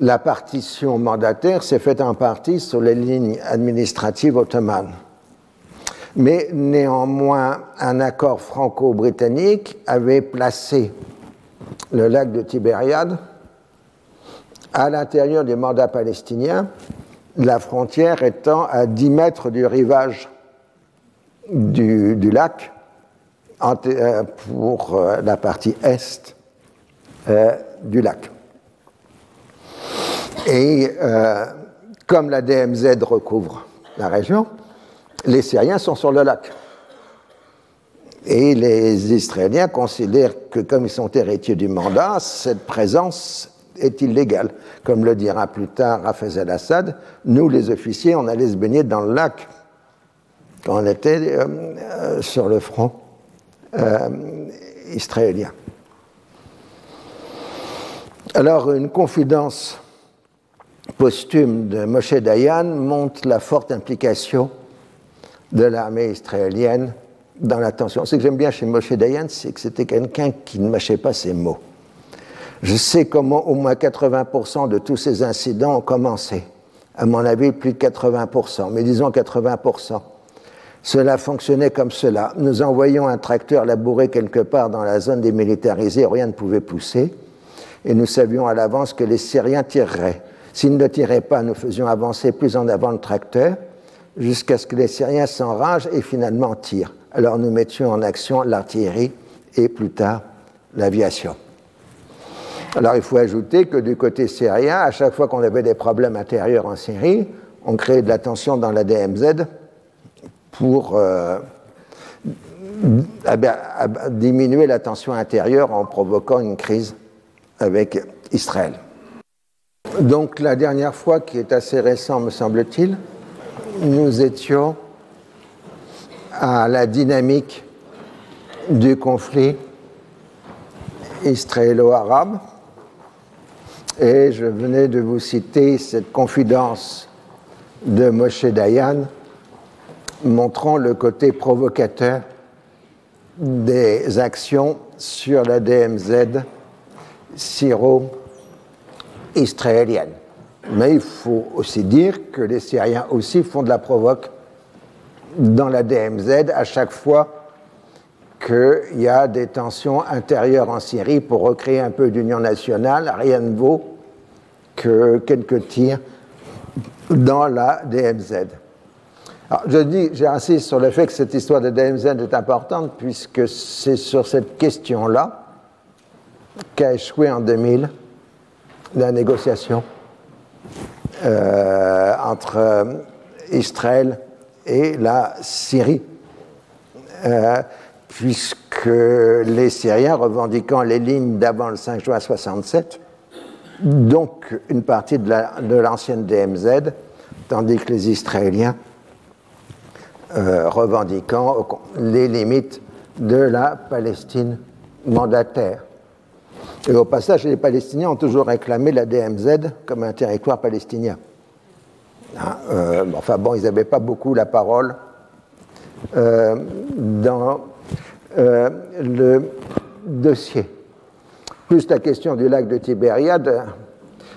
la partition mandataire s'est faite en partie sur les lignes administratives ottomanes. Mais néanmoins, un accord franco-britannique avait placé le lac de Tibériade à l'intérieur du mandat palestinien, la frontière étant à 10 mètres du rivage du, lac pour euh, la partie est euh, du lac. Et comme la DMZ recouvre la région, les Syriens sont sur le lac. Et les Israéliens considèrent que comme ils sont héritiers du mandat, cette présence est illégal. Comme le dira plus tard Hafez al-Assad, nous les officiers, on allait se baigner dans le lac quand on était euh, euh, sur le front euh, israélien. Alors une confidence posthume de Moshe Dayan montre la forte implication de l'armée israélienne dans la tension. Ce que j'aime bien chez Moshe Dayan, c'est que c'était quelqu'un qui ne mâchait pas ses mots. Je sais comment au moins 80% de tous ces incidents ont commencé. À mon avis, plus de 80%, mais disons 80%. Cela fonctionnait comme cela. Nous envoyions un tracteur labourer quelque part dans la zone démilitarisée, rien ne pouvait pousser, et nous savions à l'avance que les Syriens tireraient. S'ils ne tiraient pas, nous faisions avancer plus en avant le tracteur, jusqu'à ce que les Syriens s'enragent et finalement tirent. Alors nous mettions en action l'artillerie et plus tard l'aviation. Alors il faut ajouter que du côté syrien, à chaque fois qu'on avait des problèmes intérieurs en Syrie, on créait de la tension dans la DMZ pour euh, diminuer la tension intérieure en provoquant une crise avec Israël. Donc la dernière fois, qui est assez récent me semble-t-il, nous étions à la dynamique du conflit israélo-arabe et je venais de vous citer cette confidence de Moshe Dayan montrant le côté provocateur des actions sur la DMZ syro-israélienne. Mais il faut aussi dire que les Syriens aussi font de la provoque dans la DMZ à chaque fois qu'il y a des tensions intérieures en Syrie pour recréer un peu d'union nationale. Rien ne vaut que quelques tirs dans la DMZ. Alors, je dis, j'insiste sur le fait que cette histoire de DMZ est importante puisque c'est sur cette question-là qu'a échoué en 2000 la négociation euh, entre euh, Israël et la Syrie, euh, puisque les Syriens revendiquant les lignes d'avant le 5 juin 67, donc une partie de l'ancienne DMZ, tandis que les Israéliens revendiquant les limites de la Palestine mandataire. Et au passage, les Palestiniens ont toujours réclamé la DMZ comme un territoire palestinien. Hein, euh, enfin bon, ils n'avaient pas beaucoup la parole euh, dans euh, le dossier. Plus la question du lac de Tibériade,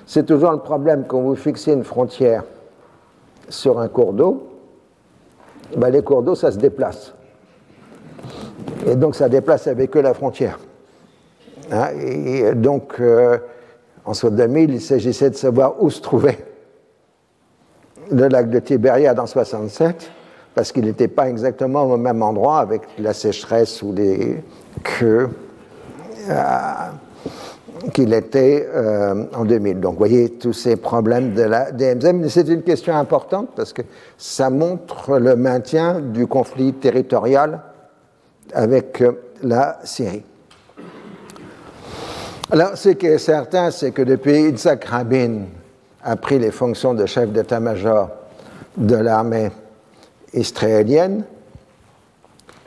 c'est toujours le problème quand vous fixez une frontière sur un cours d'eau, ben les cours d'eau, ça se déplace. Et donc ça déplace avec eux la frontière. Hein, et donc, euh, en 2000, il s'agissait de savoir où se trouvait le lac de Tibériade en 67, parce qu'il n'était pas exactement au même endroit avec la sécheresse ou les que euh, qu'il était euh, en 2000. Donc, vous voyez tous ces problèmes de la DMZ, c'est une question importante parce que ça montre le maintien du conflit territorial avec la Syrie. Alors, ce qui est certain, c'est que depuis Yitzhak Rabin a pris les fonctions de chef d'état-major de l'armée israélienne,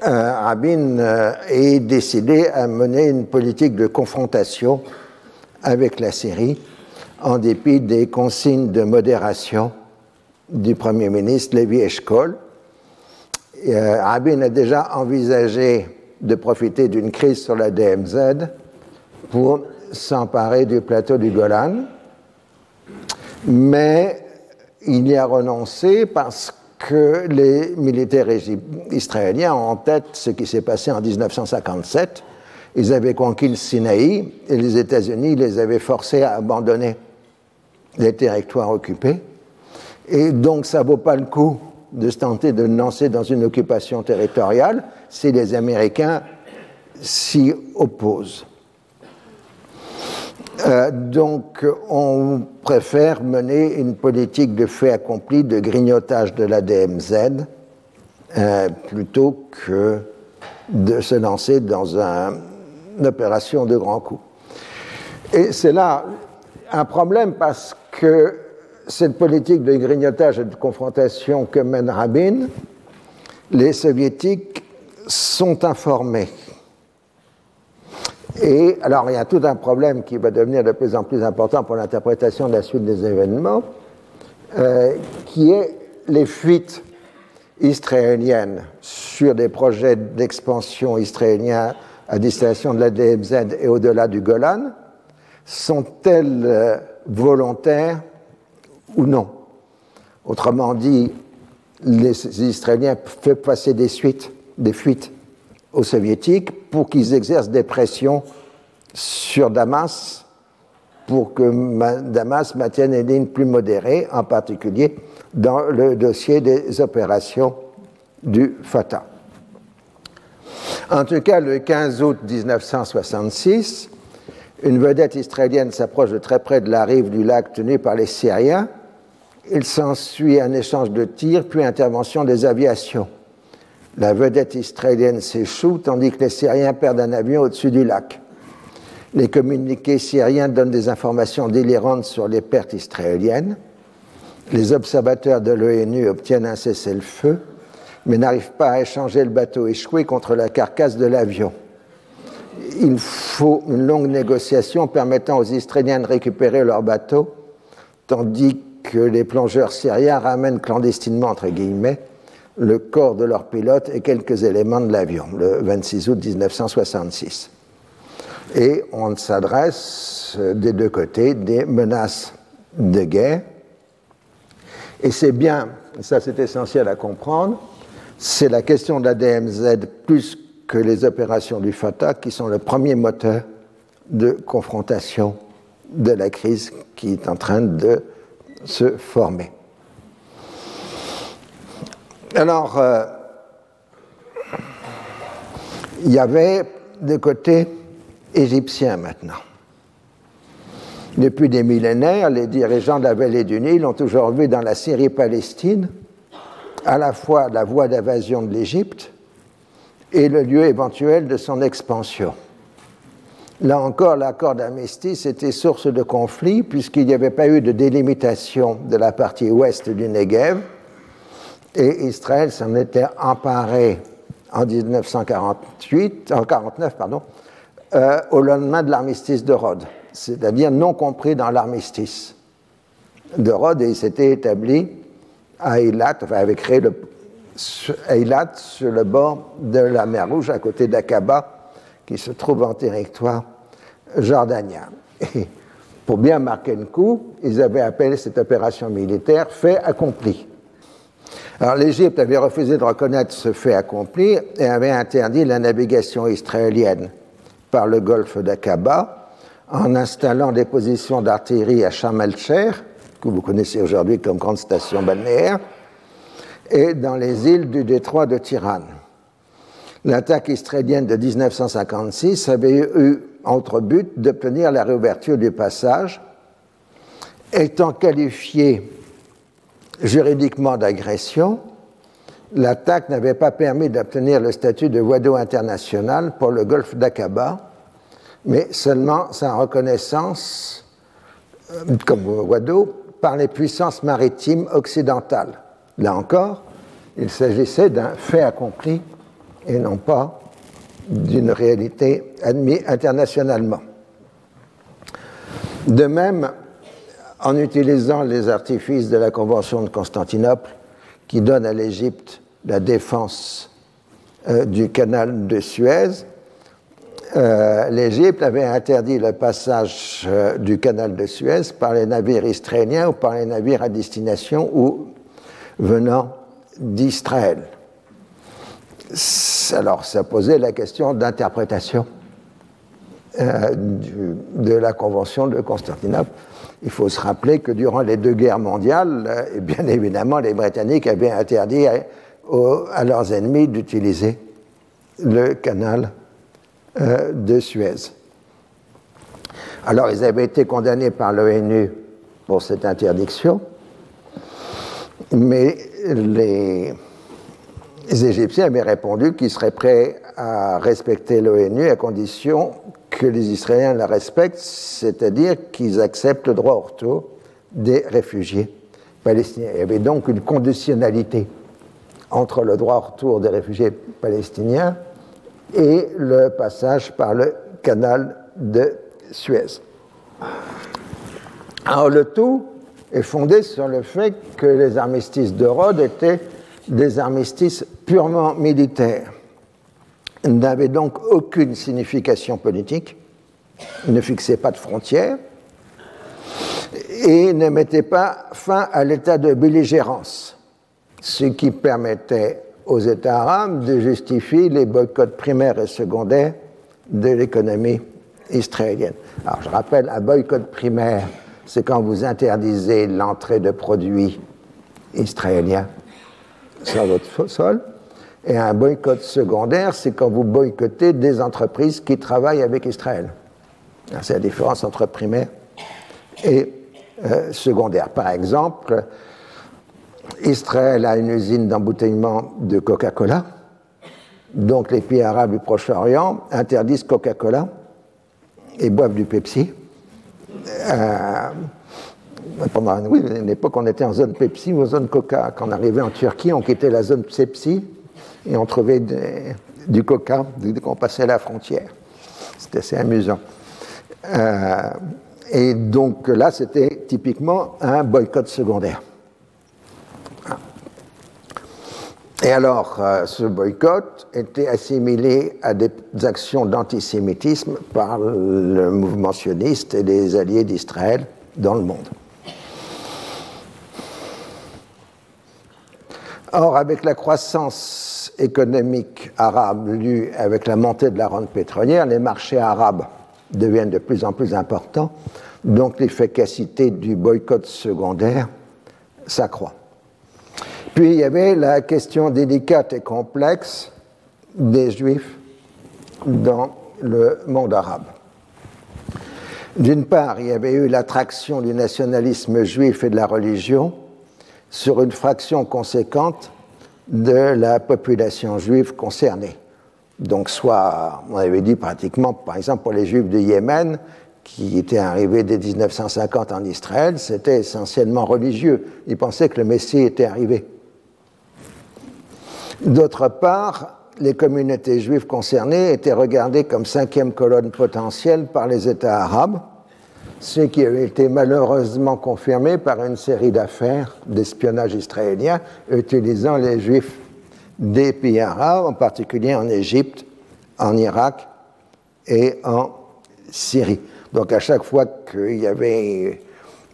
euh, Rabin euh, est décidé à mener une politique de confrontation avec la Syrie, en dépit des consignes de modération du Premier ministre Levi Eshkol. Euh, Rabin a déjà envisagé de profiter d'une crise sur la DMZ pour s'emparer du plateau du Golan, mais il y a renoncé parce que les militaires israéliens ont en tête ce qui s'est passé en 1957. Ils avaient conquis le Sinaï et les États-Unis les avaient forcés à abandonner les territoires occupés. Et donc ça ne vaut pas le coup de se tenter de lancer dans une occupation territoriale si les Américains s'y opposent. Euh, donc, on préfère mener une politique de fait accompli, de grignotage de la DMZ, euh, plutôt que de se lancer dans une de grand coup. Et c'est là un problème parce que cette politique de grignotage et de confrontation que mène Rabin, les soviétiques sont informés et alors, il y a tout un problème qui va devenir de plus en plus important pour l'interprétation de la suite des événements, euh, qui est les fuites israéliennes sur des projets d'expansion israéliens à destination de la DMZ et au-delà du Golan. Sont-elles euh, volontaires ou non? Autrement dit, les Israéliens font passer des, suites, des fuites aux soviétiques pour qu'ils exercent des pressions sur Damas pour que Damas maintienne une ligne plus modérée, en particulier dans le dossier des opérations du Fatah. En tout cas, le 15 août 1966, une vedette israélienne s'approche de très près de la rive du lac tenue par les Syriens. Il s'ensuit un échange de tirs, puis intervention des aviations. La vedette israélienne s'échoue tandis que les Syriens perdent un avion au-dessus du lac. Les communiqués syriens donnent des informations délirantes sur les pertes israéliennes. Les observateurs de l'ONU obtiennent un cessez-le-feu, mais n'arrivent pas à échanger le bateau échoué contre la carcasse de l'avion. Il faut une longue négociation permettant aux Israéliens de récupérer leur bateau, tandis que les plongeurs syriens ramènent clandestinement, entre guillemets, le corps de leur pilote et quelques éléments de l'avion, le 26 août 1966. Et on s'adresse des deux côtés des menaces de guerre et c'est bien, ça c'est essentiel à comprendre, c'est la question de la DMZ plus que les opérations du Fatah qui sont le premier moteur de confrontation de la crise qui est en train de se former. Alors, euh, il y avait des côtés égyptiens maintenant. Depuis des millénaires, les dirigeants de la vallée du Nil ont toujours vu dans la Syrie-Palestine à la fois la voie d'invasion de l'Égypte et le lieu éventuel de son expansion. Là encore, l'accord d'armistice était source de conflit puisqu'il n'y avait pas eu de délimitation de la partie ouest du Negev et Israël s'en était emparé en 1948, en 49, pardon, euh, au lendemain de l'armistice de Rhodes c'est-à-dire non compris dans l'armistice de Rhodes, et il s'était établi à enfin avait créé le, Eilat sur le bord de la mer Rouge, à côté d'Aqaba, qui se trouve en territoire jordanien. Et pour bien marquer le coup, ils avaient appelé cette opération militaire fait accompli. Alors l'Égypte avait refusé de reconnaître ce fait accompli et avait interdit la navigation israélienne par le golfe d'Aqaba, en installant des positions d'artillerie à Sharm que vous connaissez aujourd'hui comme grande station balnéaire, et dans les îles du détroit de Tirane. L'attaque israélienne de 1956 avait eu entre but d'obtenir la réouverture du passage, étant qualifiée juridiquement d'agression, l'attaque n'avait pas permis d'obtenir le statut de voie d'eau international pour le golfe d'Aqaba, mais seulement sa reconnaissance euh, comme d'eau par les puissances maritimes occidentales. Là encore, il s'agissait d'un fait accompli et non pas d'une réalité admise internationalement. De même, en utilisant les artifices de la Convention de Constantinople qui donne à l'Égypte la défense euh, du canal de Suez, euh, l'Égypte avait interdit le passage euh, du canal de Suez par les navires israéliens ou par les navires à destination ou venant d'Israël. Alors, ça posait la question d'interprétation euh, de la Convention de Constantinople. Il faut se rappeler que durant les deux guerres mondiales, bien évidemment, les Britanniques avaient interdit à leurs ennemis d'utiliser le canal euh, de Suez. Alors, ils avaient été condamnés par l'ONU pour cette interdiction, mais les, Égyptiens avaient répondu qu'ils seraient prêts à respecter l'ONU à condition que les Israéliens la respectent, c'est-à-dire qu'ils acceptent le droit au retour des réfugiés palestiniens. Il y avait donc une conditionnalité entre le droit au retour des réfugiés palestiniens et le passage par le canal de Suez. Alors le tout est fondé sur le fait que les armistices de Rhodes étaient des armistices purement militaires, n'avaient donc aucune signification politique, ne fixaient pas de frontières et ne mettaient pas fin à l'état de belligérance, ce qui permettait aux États arabes de justifier les boycotts primaires et secondaires de l'économie israélienne. Alors je rappelle, un boycott primaire, c'est quand vous interdisez l'entrée de produits israéliens sur votre sol. Et un boycott secondaire, c'est quand vous boycottez des entreprises qui travaillent avec Israël. C'est la différence entre primaire et euh, secondaire. Par exemple, Israël a une usine d'embouteillement de Coca-Cola, donc les pays arabes du Proche-Orient interdisent Coca-Cola et boivent du Pepsi. Euh, pendant une époque, on était en zone Pepsi ou en zone Coca. Quand on arrivait en Turquie, on quittait la zone Pepsi et on trouvait du Coca dès qu'on passait la frontière. C'était assez amusant. Euh, et donc là, c'était typiquement un boycott secondaire. Et alors, euh, ce boycott était assimilé à des actions d'antisémitisme par le mouvement sioniste et les alliés d'Israël dans le monde. Or, avec la croissance économique arabe lue avec la montée de la rente pétrolière, les marchés arabes deviennent de plus en plus importants, donc l'efficacité du boycott secondaire s'accroît. Puis il y avait la question délicate et complexe des juifs dans le monde arabe. D'une part, il y avait eu l'attraction du nationalisme juif et de la religion sur une fraction conséquente de la population juive concernée. Donc, soit, on avait dit pratiquement, par exemple, pour les juifs de Yémen, qui étaient arrivés dès 1950 en Israël, c'était essentiellement religieux. Ils pensaient que le Messie était arrivé. D'autre part, les communautés juives concernées étaient regardées comme cinquième colonne potentielle par les États arabes, ce qui a été malheureusement confirmé par une série d'affaires d'espionnage israélien utilisant les juifs des pays arabes, en particulier en Égypte, en Irak et en Syrie. Donc à chaque fois qu'il y avait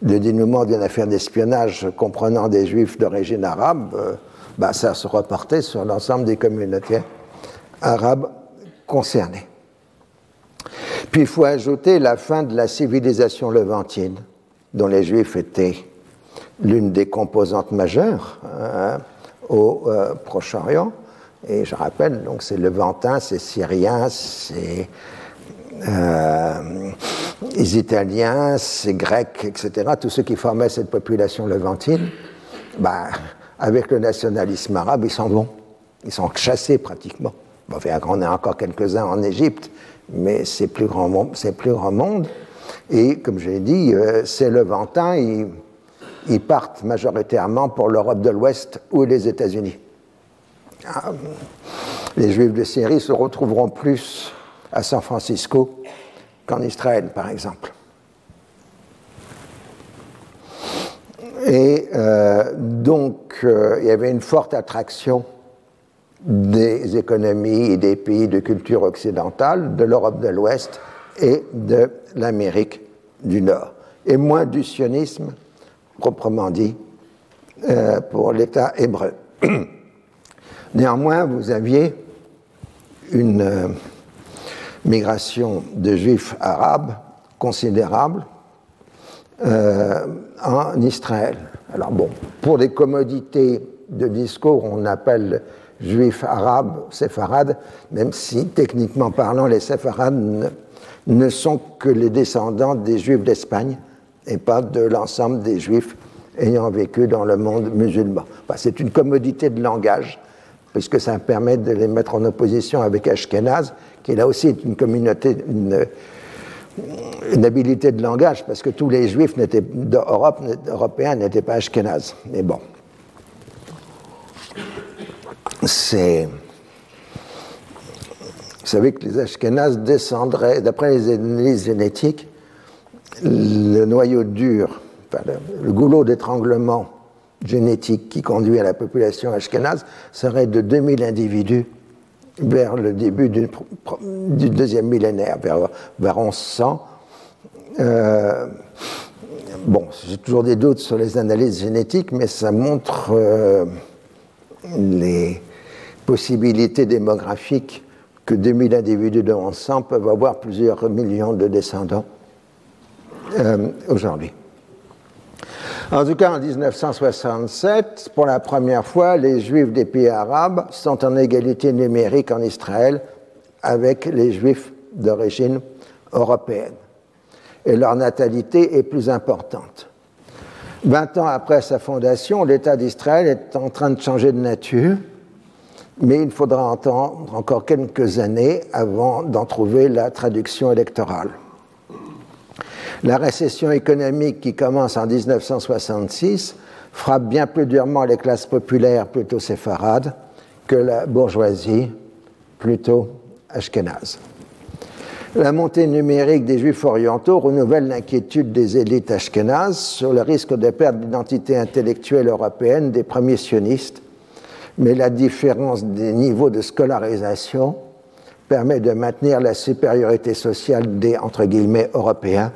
le dénouement d'une affaire d'espionnage comprenant des juifs d'origine arabe, euh, bah, ça se reportait sur l'ensemble des communautés arabes concernées. Puis il faut ajouter la fin de la civilisation levantine, dont les Juifs étaient l'une des composantes majeures hein, au euh, Proche-Orient. Et je rappelle, donc c'est levantin, c'est syrien, c'est euh, les Italiens, c'est grecs, etc. Tous ceux qui formaient cette population levantine, bah, avec le nationalisme arabe, ils s'en vont. Ils sont chassés pratiquement. Bon, on a encore quelques-uns en Égypte, mais c'est plus grand monde. Plus grand monde. Et comme j'ai dit, euh, ces Levantins, ils, ils, partent majoritairement pour l'Europe de l'Ouest ou les États-Unis. Ah, les Juifs de Syrie se retrouveront plus à San Francisco qu'en Israël, par exemple. Et euh, donc, euh, il y avait une forte attraction des économies et des pays de culture occidentale, de l'Europe de l'Ouest et de l'Amérique du Nord, et moins du sionisme, proprement dit, euh, pour l'État hébreu. Néanmoins, vous aviez une migration de juifs arabes considérable euh, en Israël. Alors bon, pour des commodités de discours, on appelle juifs arabes séfarades, même si techniquement parlant, les séfarades ne, sont que les descendants des juifs d'Espagne et pas de l'ensemble des juifs ayant vécu dans le monde musulman. c'est une commodité de langage, puisque ça permet de les mettre en opposition avec Ashkenaz, qui là aussi est une communauté, une habilité de langage, parce que tous les juifs d'Europe, européens n'étaient pas ashkénazes. Mais bon. C'est. Vous savez que les ashkénazes descendraient, d'après les analyses génétiques, le noyau dur, le, goulot d'étranglement génétique qui conduit à la population ashkénaze serait de 2000 individus vers le début du, deuxième millénaire, vers, vers 1100. Euh, bon, j'ai toujours des doutes sur les analyses génétiques, mais ça montre euh, les possibilités démographiques que 2000 individus de 1100 peuvent avoir plusieurs millions de descendants euh, aujourd'hui. En tout cas, en 1967, pour la première fois, les juifs des pays arabes sont en égalité numérique en Israël avec les juifs d'origine européenne. et leur natalité est plus importante. Vingt ans après sa fondation, l'État d'Israël est en train de changer de nature, mais il faudra attendre encore quelques années avant d'en trouver la traduction électorale. La récession économique qui commence en 1966 frappe bien plus durement les classes populaires plutôt séfarades que la bourgeoisie plutôt ashkénaze. La montée numérique des juifs orientaux renouvelle l'inquiétude des élites ashkénazes sur le risque de perdre l'identité intellectuelle européenne des premiers sionistes, mais la différence des niveaux de scolarisation permet de maintenir la supériorité sociale des européens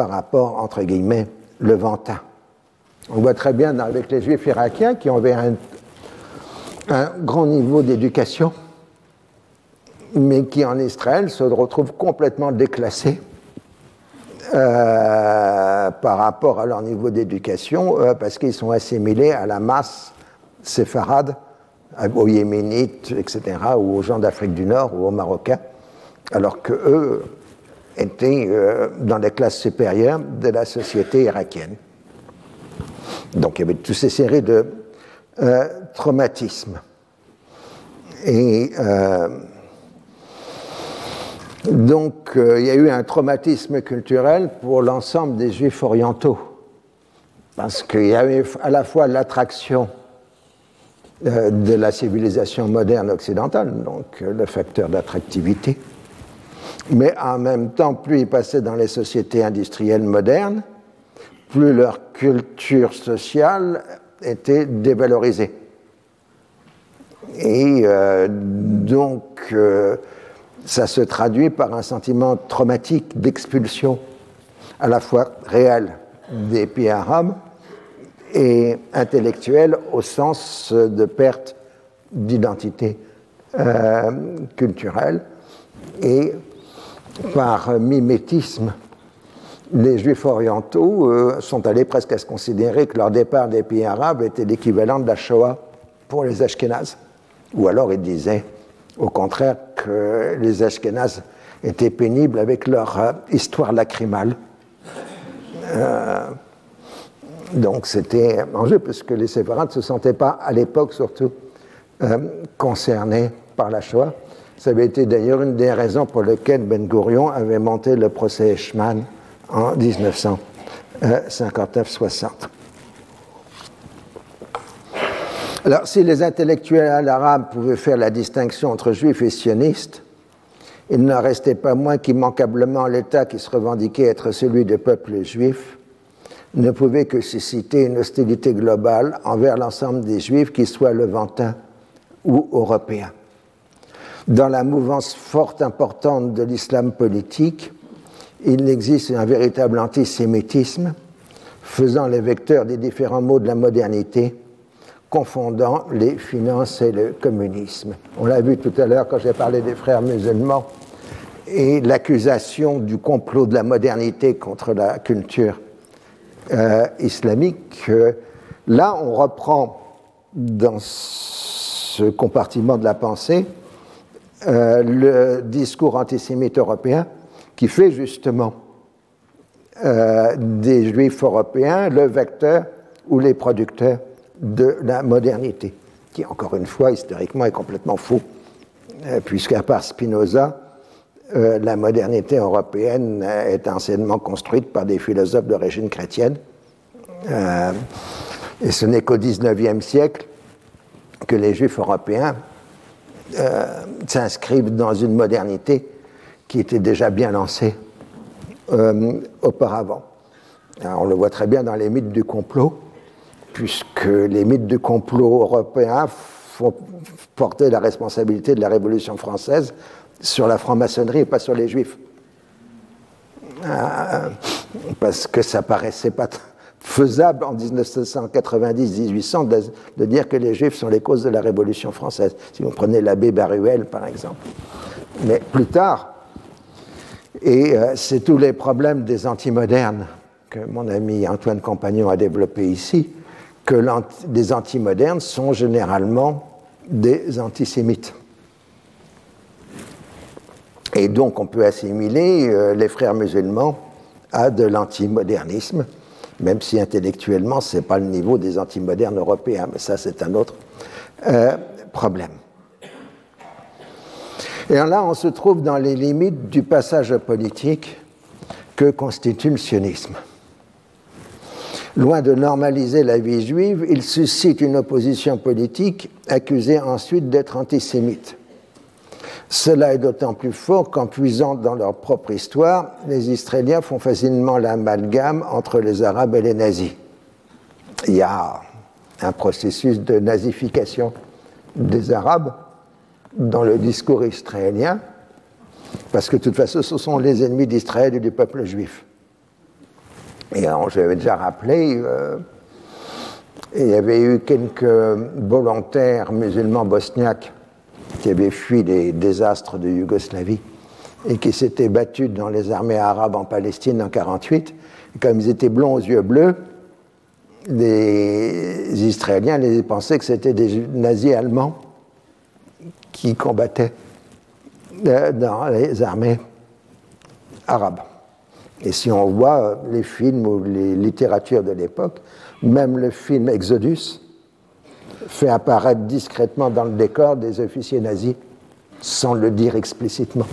par rapport, entre guillemets, levantins. On voit très bien avec les juifs irakiens qui avaient un, grand niveau d'éducation, mais qui en Israël se retrouvent complètement déclassés euh, par rapport à leur niveau d'éducation, euh, parce qu'ils sont assimilés à la masse séfarade, aux Yéménites, etc., ou aux gens d'Afrique du Nord ou aux Marocains, alors que eux étaient euh, dans les classes supérieures de la société irakienne. Donc il y avait toutes ces séries de euh, traumatismes. Et euh, donc il y a eu un traumatisme culturel pour l'ensemble des juifs orientaux, parce qu'il y avait à la fois l'attraction de la civilisation moderne occidentale, donc le facteur d'attractivité, mais en même temps, plus ils passaient dans les sociétés industrielles modernes, plus leur culture sociale était dévalorisée. Et euh, donc, euh, ça se traduit par un sentiment traumatique d'expulsion, à la fois réel des pays arabes et intellectuel au sens de perte d'identité euh, culturelle et par mimétisme, les juifs orientaux euh, sont allés presque à se considérer que leur départ des pays arabes était l'équivalent de la Shoah pour les Ashkénazes. Ou alors ils disaient au contraire que les Ashkénazes étaient pénibles avec leur euh, histoire lacrymale. Euh, donc c'était un jeu, puisque les séfarades ne se sentaient pas, à l'époque surtout, concernés par la Shoah. Ça avait été d'ailleurs une des raisons pour lesquelles Ben Gurion avait monté le procès Eichmann en 1959-60. Alors, si les intellectuels arabes pouvaient faire la distinction entre juifs et sionistes, il n'en restait pas moins qu'immanquablement l'État qui se revendiquait être celui des peuples juifs ne pouvait que susciter une hostilité globale envers l'ensemble des juifs, qu'ils soient levantins ou européens dans la mouvance forte importante de l'islam politique, il existe un véritable antisémitisme faisant les vecteurs des différents mots de la modernité, confondant les finances et le communisme. On l'a vu tout à l'heure quand j'ai parlé des frères musulmans et l'accusation du complot de la modernité contre la culture euh, islamique. là, on reprend dans ce compartiment de la pensée euh, le discours antisémite européen qui fait justement euh, des juifs européens le vecteur ou les producteurs de la modernité, qui encore une fois historiquement est complètement faux, euh, puisqu'à part Spinoza, la modernité européenne est anciennement construite par des philosophes d'origine chrétienne. et ce n'est qu'au XIXe siècle que les juifs européens euh, s'inscrivent dans une modernité qui était déjà bien lancée euh, auparavant. on le voit très bien dans les mythes du complot, puisque les mythes du complot européens font porter la responsabilité de la Révolution française sur la franc-maçonnerie et pas sur les juifs. Euh, parce que ça paraissait pas faisable en 1990-1800 de, dire que les Juifs sont les causes de la Révolution française. Si vous prenez l'abbé Baruel, par exemple. Mais plus tard, et euh, c'est tous les problèmes des antimodernes que mon ami Antoine Compagnon a développé ici, que les antimodernes sont généralement des antisémites. Et donc on peut assimiler euh, les frères musulmans à de l'antimodernisme, même si intellectuellement, ce n'est pas le niveau des antimodernes européens, mais ça, c'est un autre euh, problème. Et là, on se trouve dans les limites du passage politique que constitue le sionisme. Loin de normaliser la vie juive, il suscite une opposition politique accusée ensuite d'être antisémite. Cela est d'autant plus fort qu'en puisant dans leur propre histoire, les Israéliens font facilement l'amalgame entre les Arabes et les nazis. Il y a un processus de nazification des Arabes dans le discours israélien, parce que de toute façon, ce sont les ennemis d'Israël et du peuple juif. Et j'avais déjà rappelé, euh, il y avait eu quelques volontaires musulmans bosniaques qui avaient fui les désastres de Yougoslavie et qui s'étaient battus dans les armées arabes en Palestine en 1948. comme ils étaient blonds aux yeux bleus, les Israéliens les pensaient que c'était des nazis allemands qui combattaient euh, dans les armées arabes. Et si on voit les films ou les littératures de l'époque, même le film Exodus fait apparaître discrètement dans le décor des officiers nazis, sans le dire explicitement,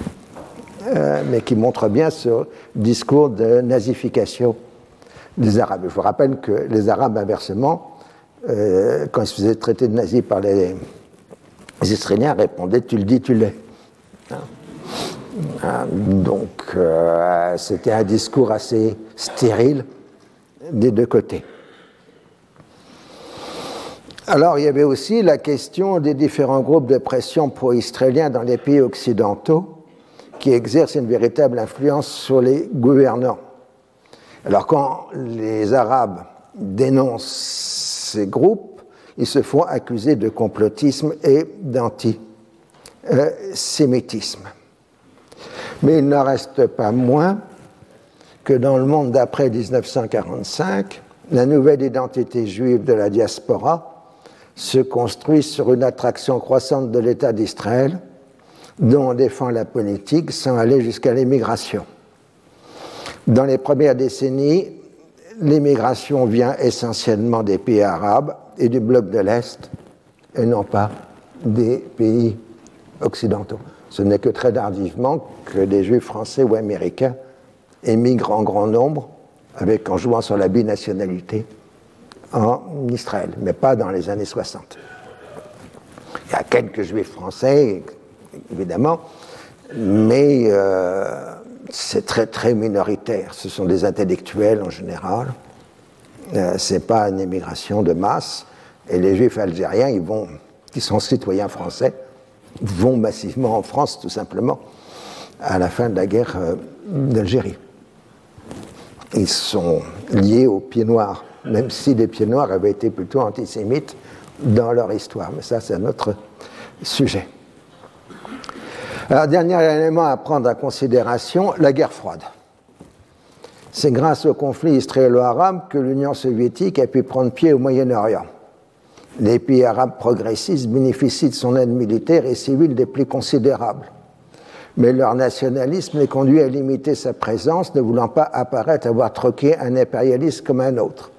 euh, mais qui montre bien ce discours de nazification des Arabes. Je vous rappelle que les Arabes, inversement, euh, quand ils se faisaient traiter de nazis par les, Israéliens, répondaient Tu le dis, tu l'es. Hein? Hein, donc, euh, c'était un discours assez stérile des deux côtés. Alors, il y avait aussi la question des différents groupes de pression pro-israéliens dans les pays occidentaux qui exercent une véritable influence sur les gouvernants. Alors, quand les Arabes dénoncent ces groupes, ils se font accuser de complotisme et d'antisémitisme. Mais il n'en reste pas moins que dans le monde d'après 1945, la nouvelle identité juive de la diaspora se construit sur une attraction croissante de l'État d'Israël, dont on défend la politique sans aller jusqu'à l'immigration. Dans les premières décennies, l'immigration vient essentiellement des pays arabes et du bloc de l'Est, et non pas des pays occidentaux. Ce n'est que très tardivement que des juifs français ou américains émigrent en grand nombre, avec, en jouant sur la binationalité, en Israël, mais pas dans les années 60. Il y a quelques juifs français, évidemment, mais euh, c'est très très minoritaire. Ce sont des intellectuels en général. Euh, Ce n'est pas une immigration de masse. Et les juifs algériens, ils vont, qui sont citoyens français, vont massivement en France, tout simplement, à la fin de la guerre euh, d'Algérie. Ils sont liés aux pieds noirs même si les pieds noirs avaient été plutôt antisémites dans leur histoire. Mais ça, c'est un autre sujet. Alors, dernier élément à prendre en considération, la guerre froide. C'est grâce au conflit israélo-arabe que l'Union soviétique a pu prendre pied au Moyen-Orient. Les pays arabes progressistes bénéficient de son aide militaire et civile des plus considérables. Mais leur nationalisme les conduit à limiter sa présence, ne voulant pas apparaître avoir troqué un impérialiste comme un autre.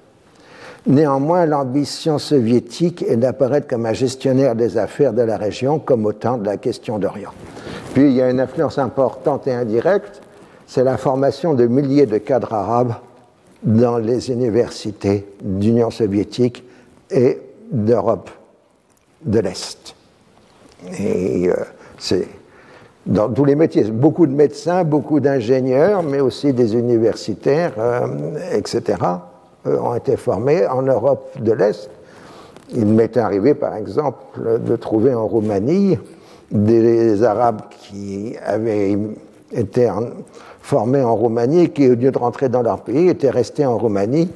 Néanmoins, l'ambition soviétique est d'apparaître comme un gestionnaire des affaires de la région, comme au temps de la question d'Orient. Puis il y a une influence importante et indirecte, c'est la formation de milliers de cadres arabes dans les universités d'Union soviétique et d'Europe de l'Est. Et euh, c'est dans tous les métiers, beaucoup de médecins, beaucoup d'ingénieurs, mais aussi des universitaires, euh, etc. Euh, ont été formés en Europe de l'Est. Il m'est arrivé, par exemple, de trouver en Roumanie des Arabes qui avaient été formés en Roumanie et qui, au lieu de rentrer dans leur pays, étaient restés en Roumanie.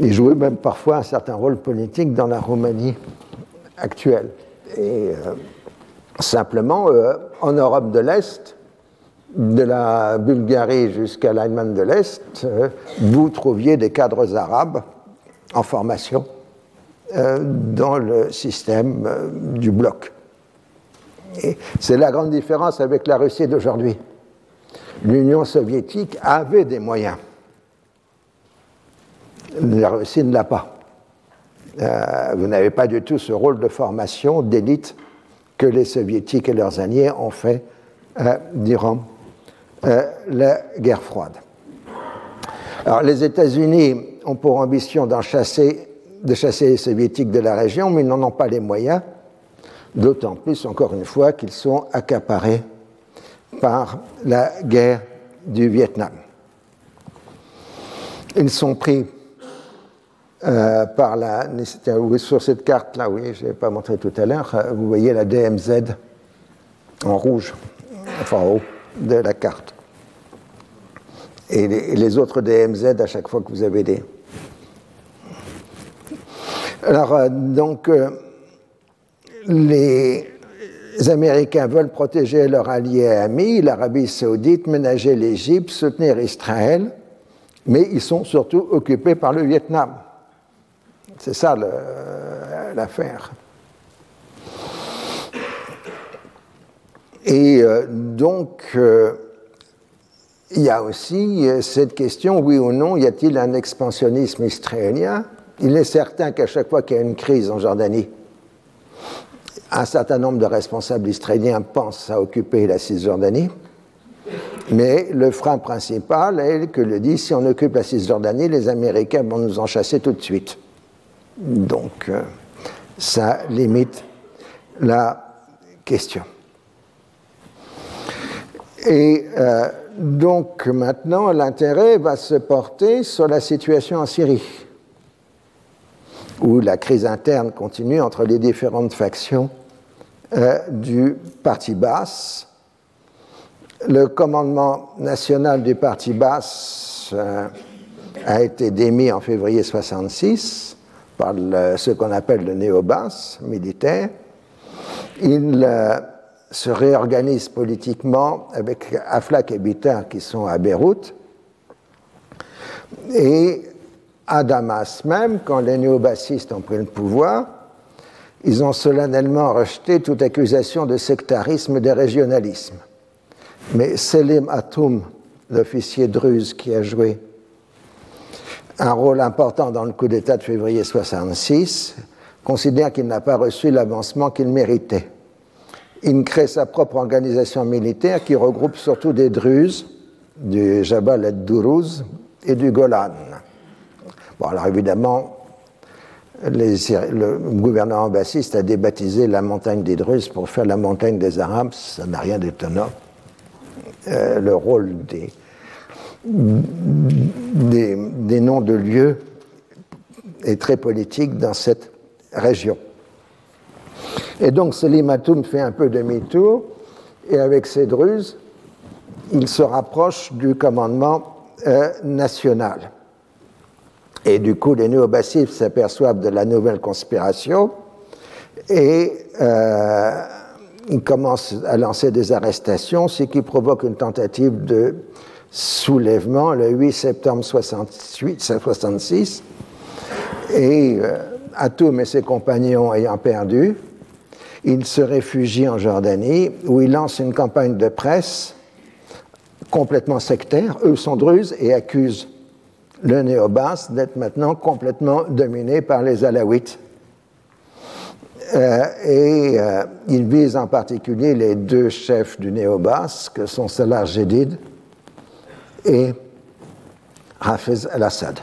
Ils jouaient même parfois un certain rôle politique dans la Roumanie actuelle. Et euh, simplement, euh, en Europe de l'Est, de la Bulgarie jusqu'à l'Allemagne de l'Est, euh, vous trouviez des cadres arabes en formation euh, dans le système euh, du bloc. c'est la grande différence avec la Russie d'aujourd'hui. l'Union soviétique avait des moyens. La Russie ne l'a pas. Vous n'avez pas du tout ce rôle de formation d'élite que les soviétiques et leurs alliés ont fait euh, euh, la guerre froide. Alors les États-Unis ont pour ambition chasser, de chasser les soviétiques de la région, mais ils n'en ont pas les moyens, d'autant plus, encore une fois, qu'ils sont accaparés par la guerre du Vietnam. Ils sont pris euh, par la. Sur cette carte-là, oui, je n'ai pas montré tout à l'heure, euh, vous voyez la DMZ en rouge, enfin en haut de la carte. Et les, autres DMZ à chaque fois que vous avez des. Alors, euh, donc, les Américains veulent protéger leurs alliés et amis, l'Arabie saoudite, ménager l'Égypte, soutenir Israël, mais ils sont surtout occupés par le Vietnam. C'est ça l'affaire. Et euh, donc, euh, il y a aussi euh, cette question, oui ou non, y a-t-il un expansionnisme israélien? Il est certain qu'à chaque fois qu'il y a une crise en Jordanie, un certain nombre de responsables israéliens pensent à occuper la Cisjordanie. Mais le frein principal est que le dit si on occupe la Cisjordanie, les Américains vont nous en chasser tout de suite. Donc, ça limite la question. Et euh, donc maintenant, l'intérêt va se porter sur la situation en Syrie, où la crise interne continue entre les différentes factions euh, du Parti basse. Le commandement national du Parti basse a été démis en février 66 par ce qu'on appelle le néo-bas militaire. Il euh, se réorganise politiquement avec Aflaq et Bitter qui sont à Beyrouth. Et à Damas même, quand les néo-bassistes ont pris le pouvoir, ils ont solennellement rejeté toute accusation de sectarisme et de régionalisme. Mais Selim Atoum, l'officier druze qui a joué un rôle important dans le coup d'État de février 66, considère qu'il n'a pas reçu l'avancement qu'il méritait. Il crée sa propre organisation militaire qui regroupe surtout des Druzes, du Jabal el-Dourouz et du Golan. Bon, alors évidemment, le gouvernement bassiste a débaptisé la montagne des Druzes pour faire la montagne des Arabes, ça n'a rien d'étonnant. Euh, le rôle des, des, noms de lieux est très politique dans cette région. Et donc Selim fait un peu demi-tour et avec ses druzes, il se rapproche du commandement euh, national. Et du coup, les néo-bassifs s'aperçoivent de la nouvelle conspiration et euh, ils commencent à lancer des arrestations, ce qui provoque une tentative de soulèvement le 8 septembre 1966 et euh, Atoum et ses compagnons ayant perdu, il se réfugie en Jordanie où il lance une campagne de presse complètement sectaire. Eux sont druzes et accusent le néo-bas d'être maintenant complètement dominé par les Alaouites. Euh, et euh, il vise en particulier les deux chefs du néo-bas, que sont Salah Jedid et Hafez al-Assad.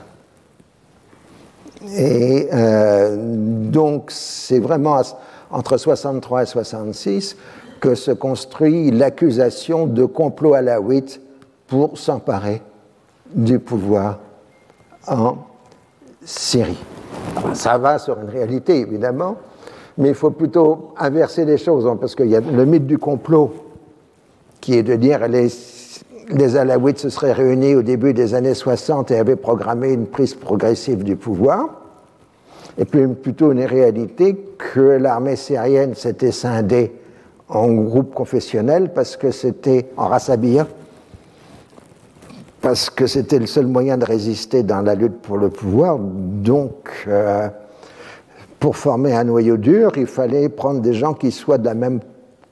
Et euh, donc, c'est vraiment entre 63 et 66 que se construit l'accusation de complot alawite pour s'emparer du pouvoir en Syrie. ça va sur une réalité, évidemment, mais il faut plutôt inverser les choses, hein, parce qu'il y a le mythe du complot qui est de dire les les se seraient réunis au début des années 60 et avaient programmé une prise progressive du pouvoir, et puis plutôt une réalité que l'armée syrienne s'était scindée en groupes confessionnels parce que c'était en rassabir, parce que c'était le seul moyen de résister dans la lutte pour le pouvoir. Donc, euh, pour former un noyau dur, il fallait prendre des gens qui soient de la même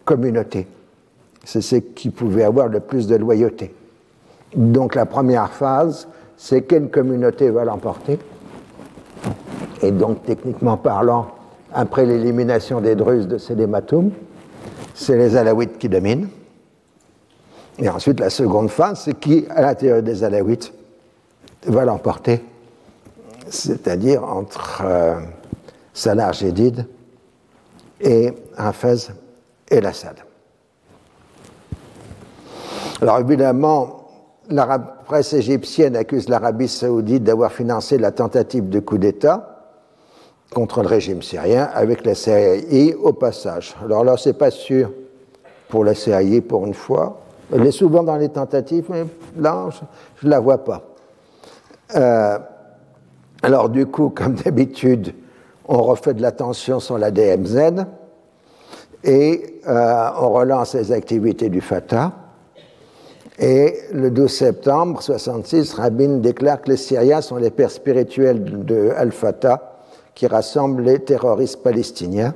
communauté. C'est ce qui pouvait avoir le plus de loyauté. Donc la première phase, c'est quelle communauté va l'emporter? Et donc techniquement parlant, après l'élimination des Druzes de Sédématoum, c'est les Alaouites qui dominent. Et ensuite, la seconde phase, c'est qui, à l'intérieur des Alaouites, va l'emporter, c'est-à-dire entre euh, Salah et Hafez et l'Assad. Alors évidemment, la presse égyptienne accuse l'Arabie saoudite d'avoir financé la tentative de coup d'État contre le régime syrien avec la CIA au passage. Alors là, c'est pas sûr pour la CIA pour une fois. Elle est souvent dans les tentatives, mais là, je ne la vois pas. Euh, alors du coup, comme d'habitude, on refait de l'attention sur la DMZ et euh, on relance les activités du Fatah. Et le 12 septembre 1966, Rabin déclare que les Syriens sont les pères spirituels de Al-Fatah qui rassemblent les terroristes palestiniens.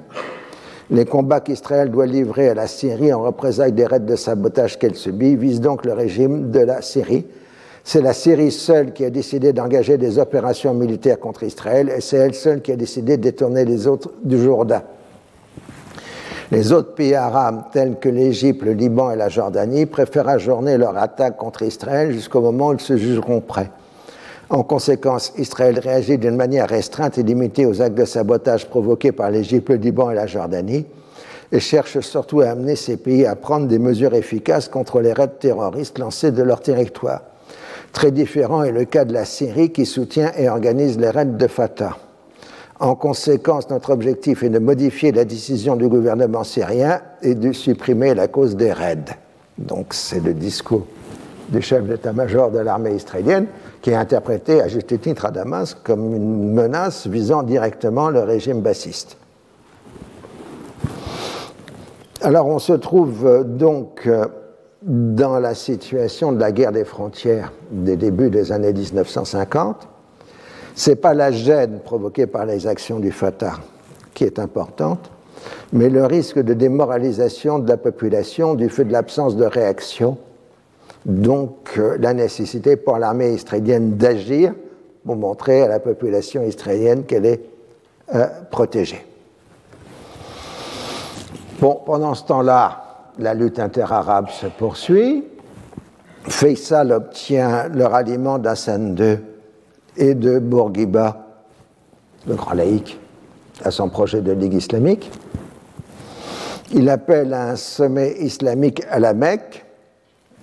Les combats qu'Israël doit livrer à la Syrie en représailles des raids de sabotage qu'elle subit visent donc le régime de la Syrie. C'est la Syrie seule qui a décidé d'engager des opérations militaires contre Israël et c'est elle seule qui a décidé de détourner les autres du Jourdain. Les autres pays arabes, tels que l'Égypte, le Liban et la Jordanie, préfèrent ajourner leur attaque contre Israël jusqu'au moment où ils se jugeront prêts. En conséquence, Israël réagit d'une manière restreinte et limitée aux actes de sabotage provoqués par l'Égypte, le Liban et la Jordanie, et cherche surtout à amener ces pays à prendre des mesures efficaces contre les raids terroristes lancés de leur territoire. Très différent est le cas de la Syrie qui soutient et organise les raids de Fatah. En conséquence, notre objectif est de modifier la décision du gouvernement syrien et de supprimer la cause des raids. Donc c'est le discours du chef d'état-major de l'armée israélienne qui est interprété à juste titre à Damas comme une menace visant directement le régime bassiste. Alors on se trouve donc dans la situation de la guerre des frontières des débuts des années 1950 ce n'est pas la gêne provoquée par les actions du Fatah qui est importante, mais le risque de démoralisation de la population du fait de l'absence de réaction, donc euh, la nécessité pour l'armée israélienne d'agir pour montrer à la population israélienne qu'elle est euh, protégée. Bon, pendant ce temps-là, la lutte interarabe se poursuit. Faisal obtient le ralliement d'Hassan II et de Bourguiba, le grand laïc, à son projet de Ligue islamique. Il appelle un sommet islamique à la Mecque.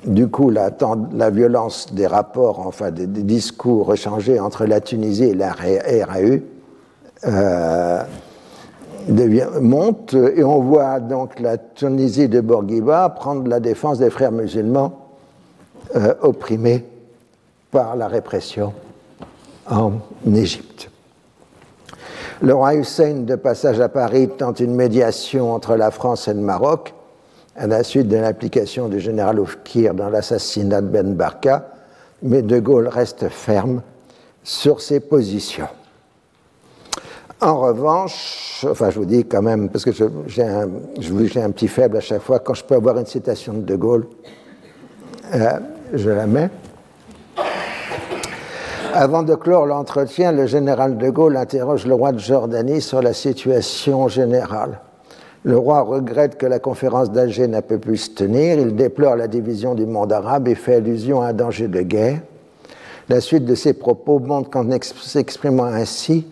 Du coup, la, violence des rapports, enfin des, discours échangés entre la Tunisie et la RAU euh, monte et on voit donc la Tunisie de Bourguiba prendre la défense des frères musulmans euh, opprimés par la répression en Égypte. Le roi Hussein, de passage à Paris, tente une médiation entre la France et le Maroc à la suite de l'implication du général Oufkir dans l'assassinat de Ben Barka, mais De Gaulle reste ferme sur ses positions. En revanche, enfin je vous dis quand même, parce que j'ai un, petit faible à chaque fois, quand je peux avoir une citation de De Gaulle, euh, je la mets. Avant de clore l'entretien, le général de Gaulle interroge le roi de Jordanie sur la situation générale. Le roi regrette que la conférence d'Alger n'a pas pu se tenir, il déplore la division du monde arabe et fait allusion à un danger de guerre. La suite de ses propos montre qu'en s'exprimant ainsi,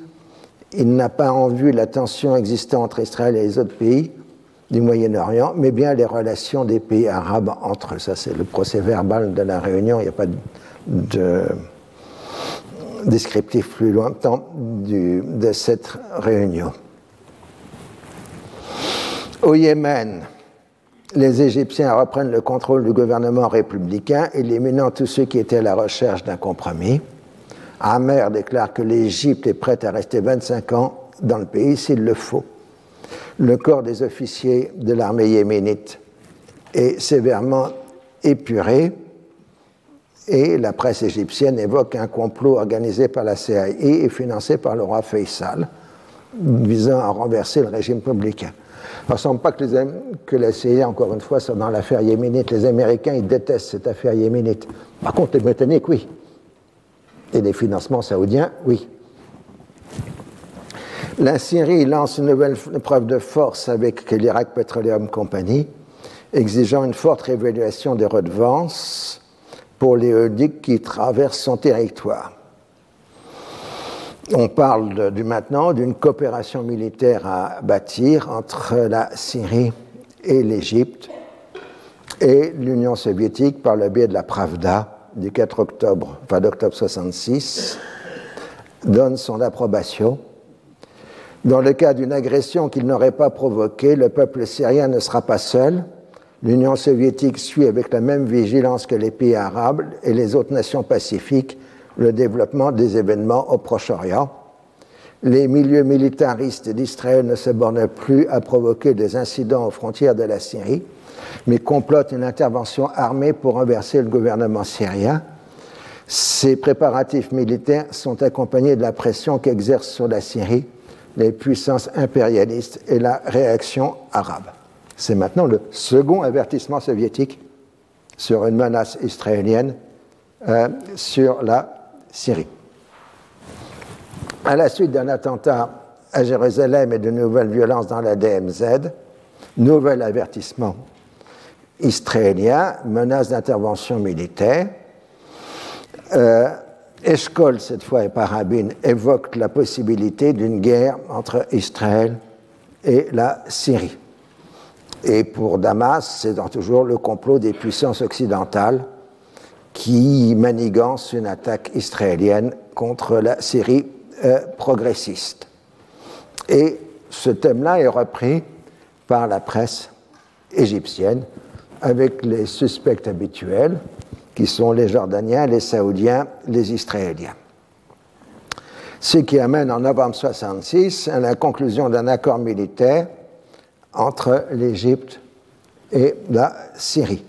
il n'a pas en vue la tension existant entre Israël et les autres pays du Moyen-Orient, mais bien les relations des pays arabes entre eux. Ça, c'est le procès verbal de la réunion, il n'y a pas de descriptif plus longtemps de cette réunion. Au Yémen, les Égyptiens reprennent le contrôle du gouvernement républicain, éliminant tous ceux qui étaient à la recherche d'un compromis. Amer déclare que l'Égypte est prête à rester 25 ans dans le pays s'il le faut. Le corps des officiers de l'armée yéménite est sévèrement épuré et la presse égyptienne évoque un complot organisé par la CIA et financé par le roi Faisal, visant à renverser le régime publicain. Il ne semble pas que, les, que la CIA, encore une fois, soit dans l'affaire yéménite. Les Américains, ils détestent cette affaire yéménite. Par contre, les Britanniques, oui. Et les financements saoudiens, oui. La Syrie lance une nouvelle preuve de force avec l'Iraq Petroleum Company, exigeant une forte réévaluation des redevances pour les qui traversent son territoire. On parle maintenant d'une coopération militaire à bâtir entre la Syrie et l'Égypte et l'Union soviétique par le biais de la Pravda du 4 octobre, enfin d'octobre 66, donne son approbation. Dans le cas d'une agression qu'il n'aurait pas provoquée, le peuple syrien ne sera pas seul. L'Union soviétique suit avec la même vigilance que les pays arabes et les autres nations pacifiques le développement des événements au Proche-Orient. Les milieux militaristes d'Israël ne se bornent plus à provoquer des incidents aux frontières de la Syrie, mais complotent une intervention armée pour renverser le gouvernement syrien. Ces préparatifs militaires sont accompagnés de la pression qu'exercent sur la Syrie les puissances impérialistes et la réaction arabe. C'est maintenant le second avertissement soviétique sur une menace israélienne euh, sur la Syrie. À la suite d'un attentat à Jérusalem et de nouvelles violences dans la DMZ, nouvel avertissement israélien, menace d'intervention militaire. Euh, Eshkol, cette fois, et Parabine évoquent la possibilité d'une guerre entre Israël et la Syrie. Et pour Damas, c'est toujours le complot des puissances occidentales qui manigancent une attaque israélienne contre la Syrie euh, progressiste. Et ce thème-là est repris par la presse égyptienne avec les suspects habituels, qui sont les Jordaniens, les Saoudiens, les Israéliens. Ce qui amène en novembre 66 à la conclusion d'un accord militaire entre l'Égypte et la Syrie,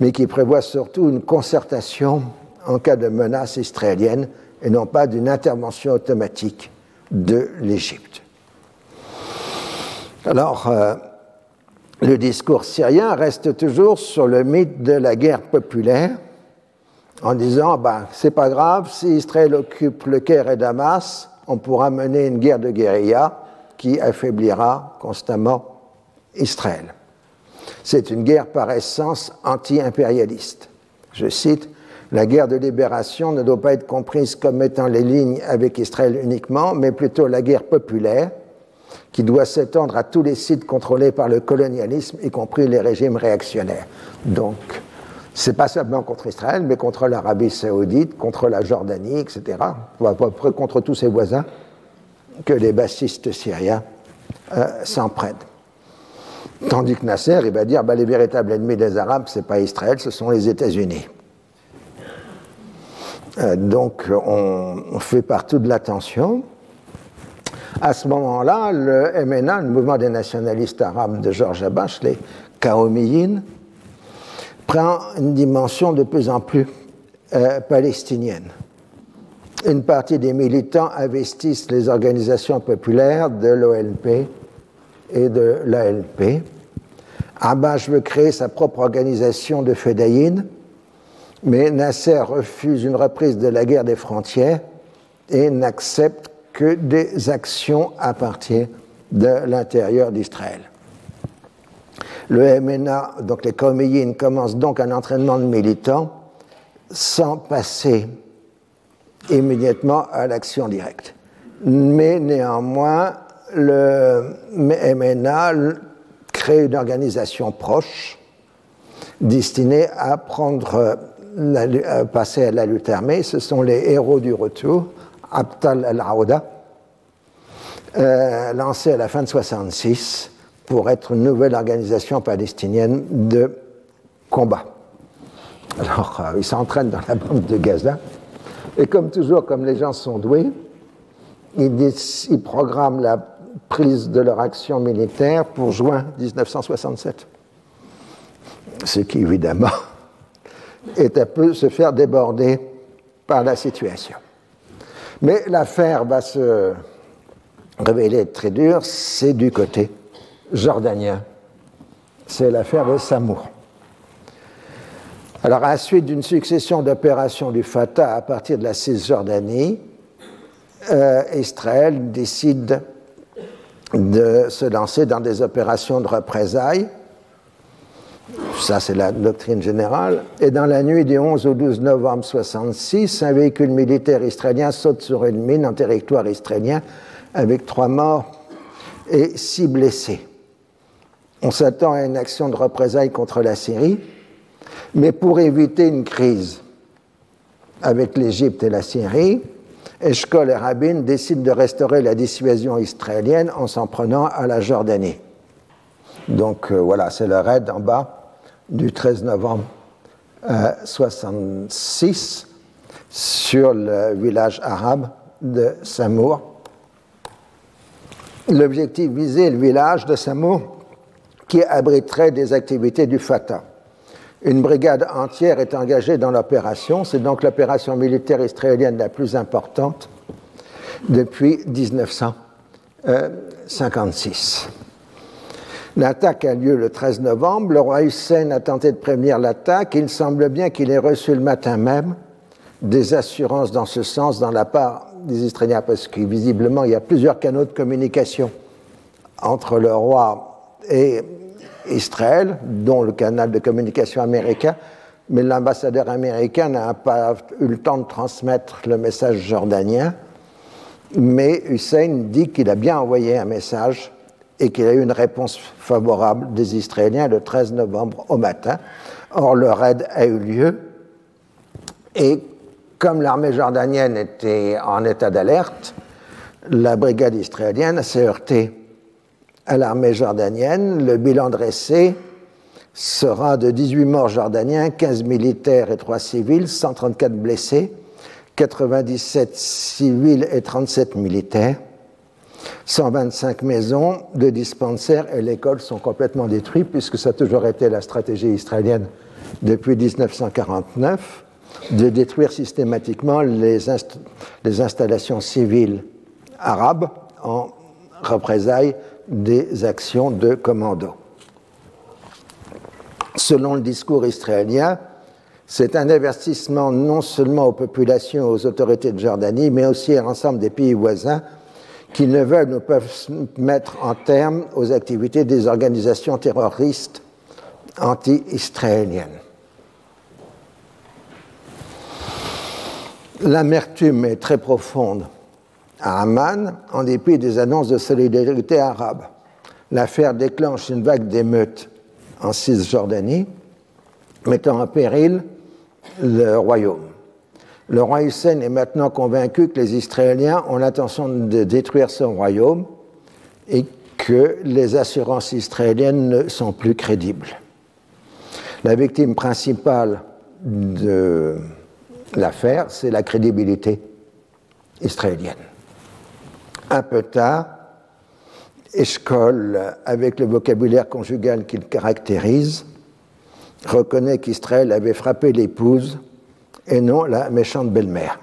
mais qui prévoit surtout une concertation en cas de menace israélienne et non pas d'une intervention automatique de l'Égypte. Alors, euh, le discours syrien reste toujours sur le mythe de la guerre populaire, en disant ben, c'est pas grave, si Israël occupe le Caire et Damas, on pourra mener une guerre de guérilla qui affaiblira constamment Israël. C'est une guerre par essence anti-impérialiste. Je cite La guerre de libération ne doit pas être comprise comme étant les lignes avec Israël uniquement, mais plutôt la guerre populaire qui doit s'étendre à tous les sites contrôlés par le colonialisme, y compris les régimes réactionnaires. Donc, c'est pas seulement contre Israël, mais contre l'Arabie saoudite, contre la Jordanie, etc., contre tous ses voisins, que les bassistes syriens euh, s'en prennent. Tandis que Nasser, il va dire bah, les véritables ennemis des Arabes, ce n'est pas Israël, ce sont les États-Unis. Euh, donc, on, fait partout de l'attention. À ce moment-là, le MNA, le mouvement des nationalistes arabes de Georges Abache, les Kaomiyin, prend une dimension de plus en plus euh, palestinienne. Une partie des militants investissent les organisations populaires de l'OLP et de l'ALP. Abache veut créer sa propre organisation de Fedaïn, mais Nasser refuse une reprise de la guerre des frontières et n'accepte que des actions à partir de l'intérieur d'Israël. Le MNA, donc les Koméines, commencent donc un entraînement de militants sans passer immédiatement à l'action directe. Mais néanmoins, le MNA crée une organisation proche destinée à prendre à passer à la lutte armée. Ce sont les héros du retour, Abtal al-Aouda, euh, lancé à la fin de 66 pour être une nouvelle organisation palestinienne de combat. Alors, euh, ils s'entraînent dans la bande de Gaza, et comme toujours, comme les gens sont doués, ils, ils programment la prise de leur action militaire pour juin 1967. Ce qui, évidemment, est un peu se faire déborder par la situation. Mais l'affaire va se révéler très dure, c'est du côté jordanien. C'est l'affaire de Samour. Alors, à la suite d'une succession d'opérations du Fatah à partir de la Cisjordanie, euh, Israël décide de se lancer dans des opérations de représailles. Ça, c'est la doctrine générale. Et dans la nuit du 11 au 12 novembre 1966, un véhicule militaire israélien saute sur une mine en territoire israélien avec trois morts et six blessés. On s'attend à une action de représailles contre la Syrie mais pour éviter une crise avec l'Égypte et la Syrie, Eshkol et Rabin décident de restaurer la dissuasion israélienne en s'en prenant à la Jordanie. Donc euh, voilà, c'est le raid en bas du 13 novembre 1966 euh, sur le village arabe de Samour. L'objectif visé le village de Samour qui abriterait des activités du Fatah. Une brigade entière est engagée dans l'opération. C'est donc l'opération militaire israélienne la plus importante depuis 1956. L'attaque a lieu le 13 novembre. Le roi Hussein a tenté de prévenir l'attaque. Il semble bien qu'il ait reçu le matin même des assurances dans ce sens dans la part des Israéliens, parce que visiblement il y a plusieurs canaux de communication entre le roi et Israël, dont le canal de communication américain, mais l'ambassadeur américain n'a pas eu le temps de transmettre le message jordanien. Mais Hussein dit qu'il a bien envoyé un message et qu'il a eu une réponse favorable des Israéliens le 13 novembre au matin. Or, le raid a eu lieu et comme l'armée jordanienne était en état d'alerte, la brigade israélienne s'est heurtée à l'armée jordanienne. Le bilan dressé sera de 18 morts jordaniens, 15 militaires et 3 civils, 134 blessés, 97 civils et 37 militaires. 125 maisons, de dispensaires et l'école sont complètement détruites puisque ça a toujours été la stratégie israélienne depuis 1949 de détruire systématiquement les, les installations civiles arabes en représailles des actions de commando. Selon le discours israélien, c'est un avertissement non seulement aux populations et aux autorités de Jordanie, mais aussi à l'ensemble des pays voisins qui ne veulent ou peuvent mettre en terme aux activités des organisations terroristes anti-israéliennes. L'amertume est très profonde à Amman, en dépit des annonces de solidarité arabe. L'affaire déclenche une vague d'émeutes en Cisjordanie, mettant en péril le royaume. Le roi Hussein est maintenant convaincu que les Israéliens ont l'intention de détruire son royaume et que les assurances israéliennes ne sont plus crédibles. La victime principale de l'affaire, c'est la crédibilité israélienne. Un peu tard, Eshkol, avec le vocabulaire conjugal qu'il caractérise, reconnaît qu'Israël avait frappé l'épouse et non la méchante belle-mère.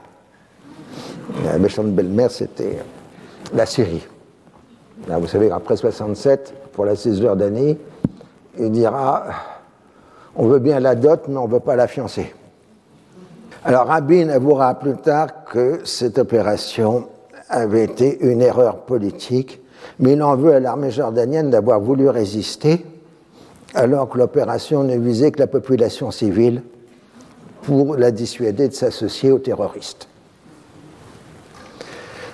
La méchante belle-mère, c'était la Syrie. vous savez, après 67, pour la Cisjordanie, il dira on veut bien la dot, mais on ne veut pas la fiancer. Alors Rabin avouera plus tard que cette opération avait été une erreur politique, mais il en veut à l'armée jordanienne d'avoir voulu résister alors que l'opération ne visait que la population civile pour la dissuader de s'associer aux terroristes.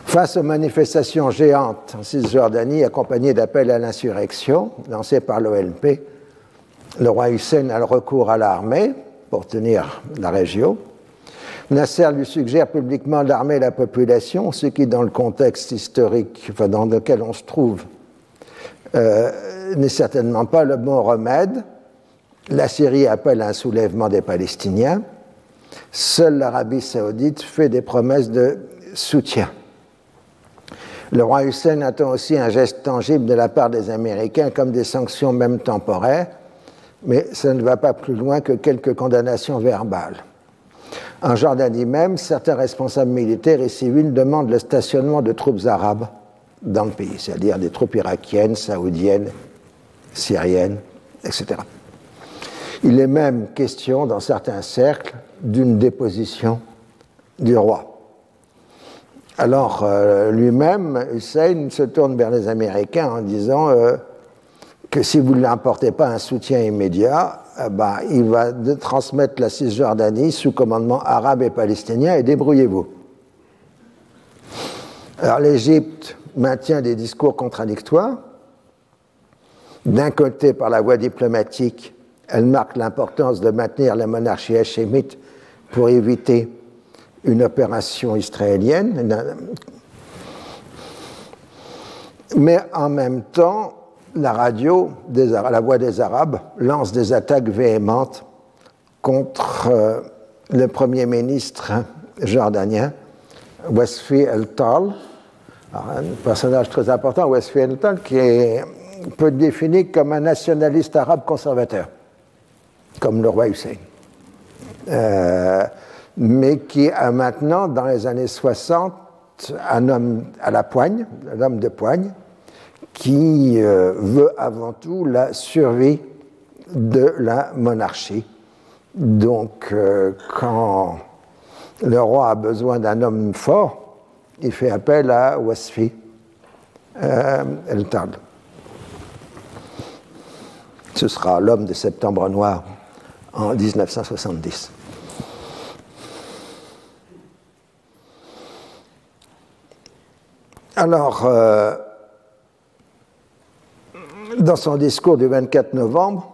Face aux manifestations géantes en Cisjordanie, accompagnées d'appels à l'insurrection lancés par l'OLP, le roi Hussein a le recours à l'armée pour tenir la région. Nasser lui suggère publiquement d'armer la population, ce qui, dans le contexte historique dans lequel on se trouve, euh, n'est certainement pas le bon remède. La Syrie appelle un soulèvement des Palestiniens. Seule l'Arabie saoudite fait des promesses de soutien. Le roi Hussein attend aussi un geste tangible de la part des Américains, comme des sanctions même temporaires, mais ça ne va pas plus loin que quelques condamnations verbales. En Jordanie même, certains responsables militaires et civils demandent le stationnement de troupes arabes dans le pays, c'est-à-dire des troupes irakiennes, saoudiennes syrienne, etc. Il est même question, dans certains cercles, d'une déposition du roi. Alors, euh, lui-même, Hussein se tourne vers les Américains en disant euh, que si vous ne n'apportez pas un soutien immédiat, eh ben, il va transmettre la Cisjordanie sous commandement arabe et palestinien et débrouillez-vous. Alors, l'Égypte maintient des discours contradictoires. D'un côté, par la voie diplomatique, elle marque l'importance de maintenir la monarchie hachémite pour éviter une opération israélienne, mais en même temps, la radio, la voix des Arabes, lance des attaques véhémentes contre euh, le Premier ministre jordanien, Wesfi El-Tal, un personnage très important, Wesfi El-Tal, qui peut être défini comme un nationaliste arabe conservateur, comme le roi Hussein. Euh, mais qui a maintenant, dans les années 60, un homme à la poigne, un homme de poigne, qui euh, veut avant tout la survie de la monarchie. Donc, euh, quand le roi a besoin d'un homme fort, il fait appel à Wasfi euh, El-Tad. Ce sera l'homme de Septembre Noir en 1970. Alors, dans son discours du 24 novembre,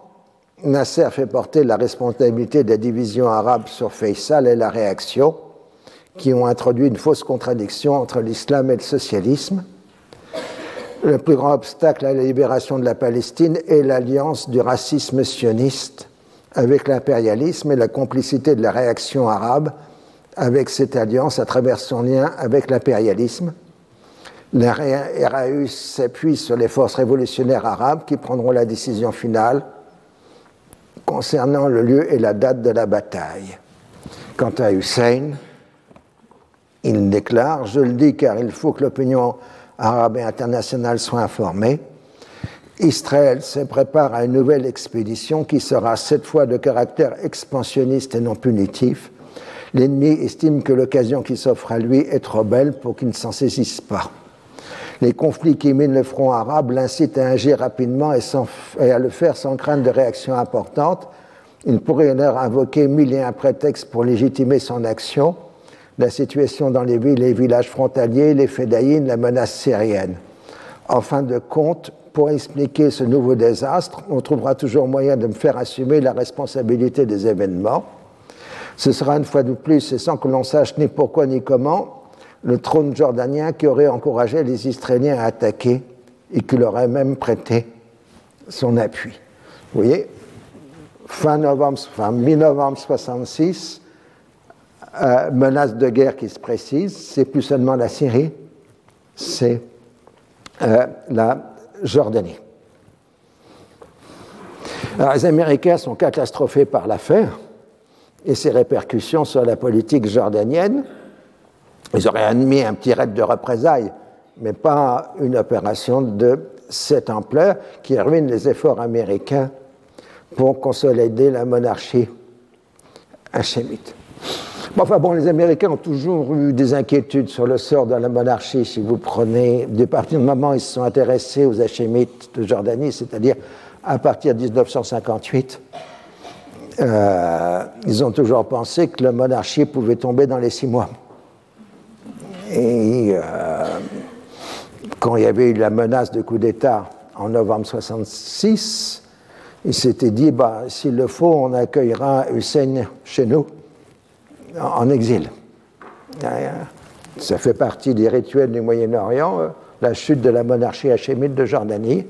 Nasser fait porter la responsabilité des divisions arabes sur Faisal et la réaction, qui ont introduit une fausse contradiction entre l'islam et le socialisme. Le plus grand obstacle à la libération de la Palestine est l'alliance du racisme sioniste avec l'impérialisme et la complicité de la réaction arabe avec cette alliance à travers son lien avec l'impérialisme le RAU s'appuie sur les forces révolutionnaires arabes qui prendront la décision finale concernant le lieu et la date de la bataille. Quant à Hussein, il déclare Je le dis car il faut que l'opinion arabe et internationale soit informée. Israël se prépare à une nouvelle expédition qui sera cette fois de caractère expansionniste et non punitif. L'ennemi estime que l'occasion qui s'offre à lui est trop belle pour qu'il ne s'en saisisse pas. Les conflits qui minent le front arabe l'incitent à agir rapidement et, à le faire sans crainte de réaction importante. Il pourrait d'ailleurs invoquer mille et un prétextes pour légitimer son action, la situation dans les villes et villages frontaliers, les fédayines, la menace syrienne. En fin de compte, pour expliquer ce nouveau désastre, on trouvera toujours moyen de me faire assumer la responsabilité des événements. Ce sera une fois de plus, et sans que l'on sache ni pourquoi ni comment, le trône jordanien qui aurait encouragé les Israéliens à attaquer et qui leur aurait même prêté son appui. Vous voyez, fin novembre, fin mi-novembre 66, euh, menace de guerre qui se précise, c'est plus seulement la Syrie, c'est euh, la Jordanie. Alors, les Américains sont catastrophés par l'affaire et ses répercussions sur la politique jordanienne. Ils auraient admis un petit raid de représailles, mais pas une opération de cette ampleur qui ruine les efforts américains pour consolider la monarchie hachémite. enfin bon, les Américains ont toujours eu des inquiétudes sur le sort de la monarchie. Si vous prenez, du partir du moment où ils se sont intéressés aux hachémites de Jordanie, c'est-à-dire à partir de 1958, euh, ils ont toujours pensé que la monarchie pouvait tomber dans les six mois. Et euh, quand il y avait eu la menace de coup d'État en novembre 66, il s'était dit, bah, s'il le faut, on accueillera Hussein chez nous, en, exil. Ça fait partie des rituels du Moyen-Orient, euh, la chute de la monarchie hachémite de Jordanie.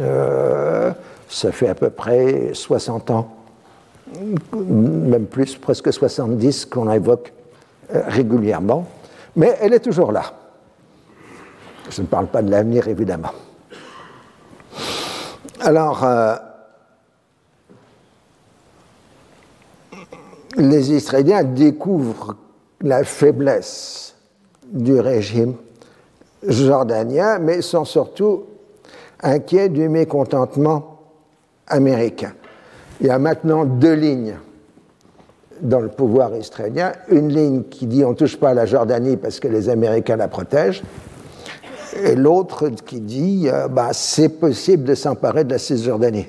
Euh, ça fait à peu près 60 ans, même plus, presque 70, qu'on évoque régulièrement. Mais elle est toujours là. Je ne parle pas de l'avenir, évidemment. Alors, euh, les Israéliens découvrent la faiblesse du régime jordanien, mais sont surtout inquiet du mécontentement américain. Il y a maintenant deux lignes dans le pouvoir israélien. Une ligne qui dit on ne touche pas à la Jordanie parce que les Américains la protègent. Et l'autre qui dit euh, bah, c'est possible de s'emparer de la Cisjordanie.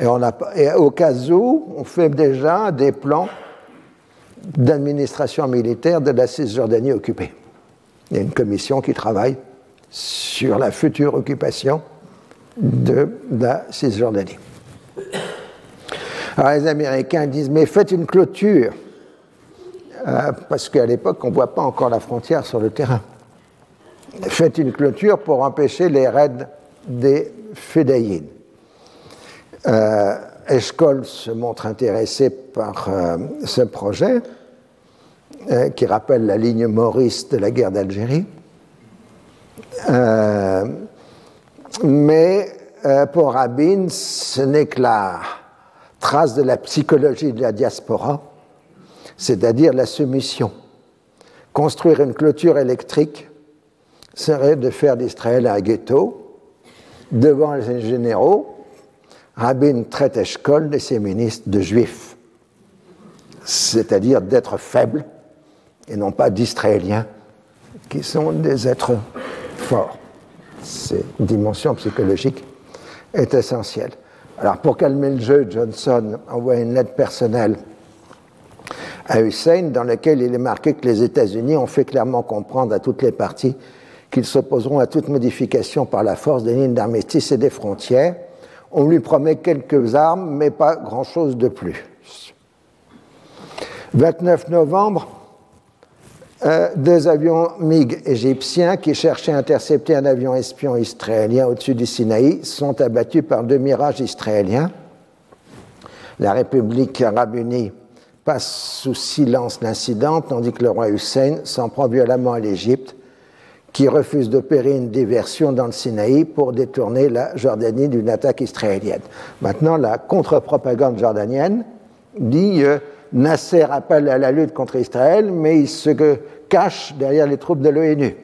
Et, au cas où, on fait déjà des plans d'administration militaire de la Cisjordanie occupée. Il y a une commission qui travaille sur la future occupation de la Cisjordanie. Alors les Américains disent, mais faites une clôture, euh, parce qu'à l'époque, on ne voit pas encore la frontière sur le terrain. Faites une clôture pour empêcher les raids des Fédayines. Euh, se montre intéressé par euh, ce projet, euh, qui rappelle la ligne Maurice de la guerre d'Algérie. mais pour Rabin, ce n'est que trace de la psychologie de la diaspora, c'est-à-dire la soumission. Construire une clôture électrique serait de faire d'Israël un ghetto devant les généraux. Rabin traite Eshkol et ses ministres de juifs, c'est-à-dire d'êtres faibles et non pas d'Israéliens qui sont des êtres forts. Cette dimension psychologique est essentielle. Alors pour calmer le jeu, Johnson envoie une lettre personnelle à Hussein dans laquelle il est marqué que les États-Unis ont fait clairement comprendre à toutes les parties qu'ils s'opposeront à toute modification par la force des lignes d'armistice et des frontières. On lui promet quelques armes, mais pas grand-chose de plus. 29 novembre, euh, deux avions MiG égyptiens qui cherchaient à intercepter un avion espion israélien au-dessus du Sinaï sont abattus par deux mirages israéliens. La République arabe unie passe sous silence l'incident, tandis que le roi Hussein s'en prend violemment à l'Égypte, qui refuse d'opérer une diversion dans le Sinaï pour détourner la Jordanie d'une attaque israélienne. Maintenant, la contre-propagande jordanienne dit euh, Nasser appelle à la lutte contre Israël, mais il se cache derrière les troupes de l'ONU,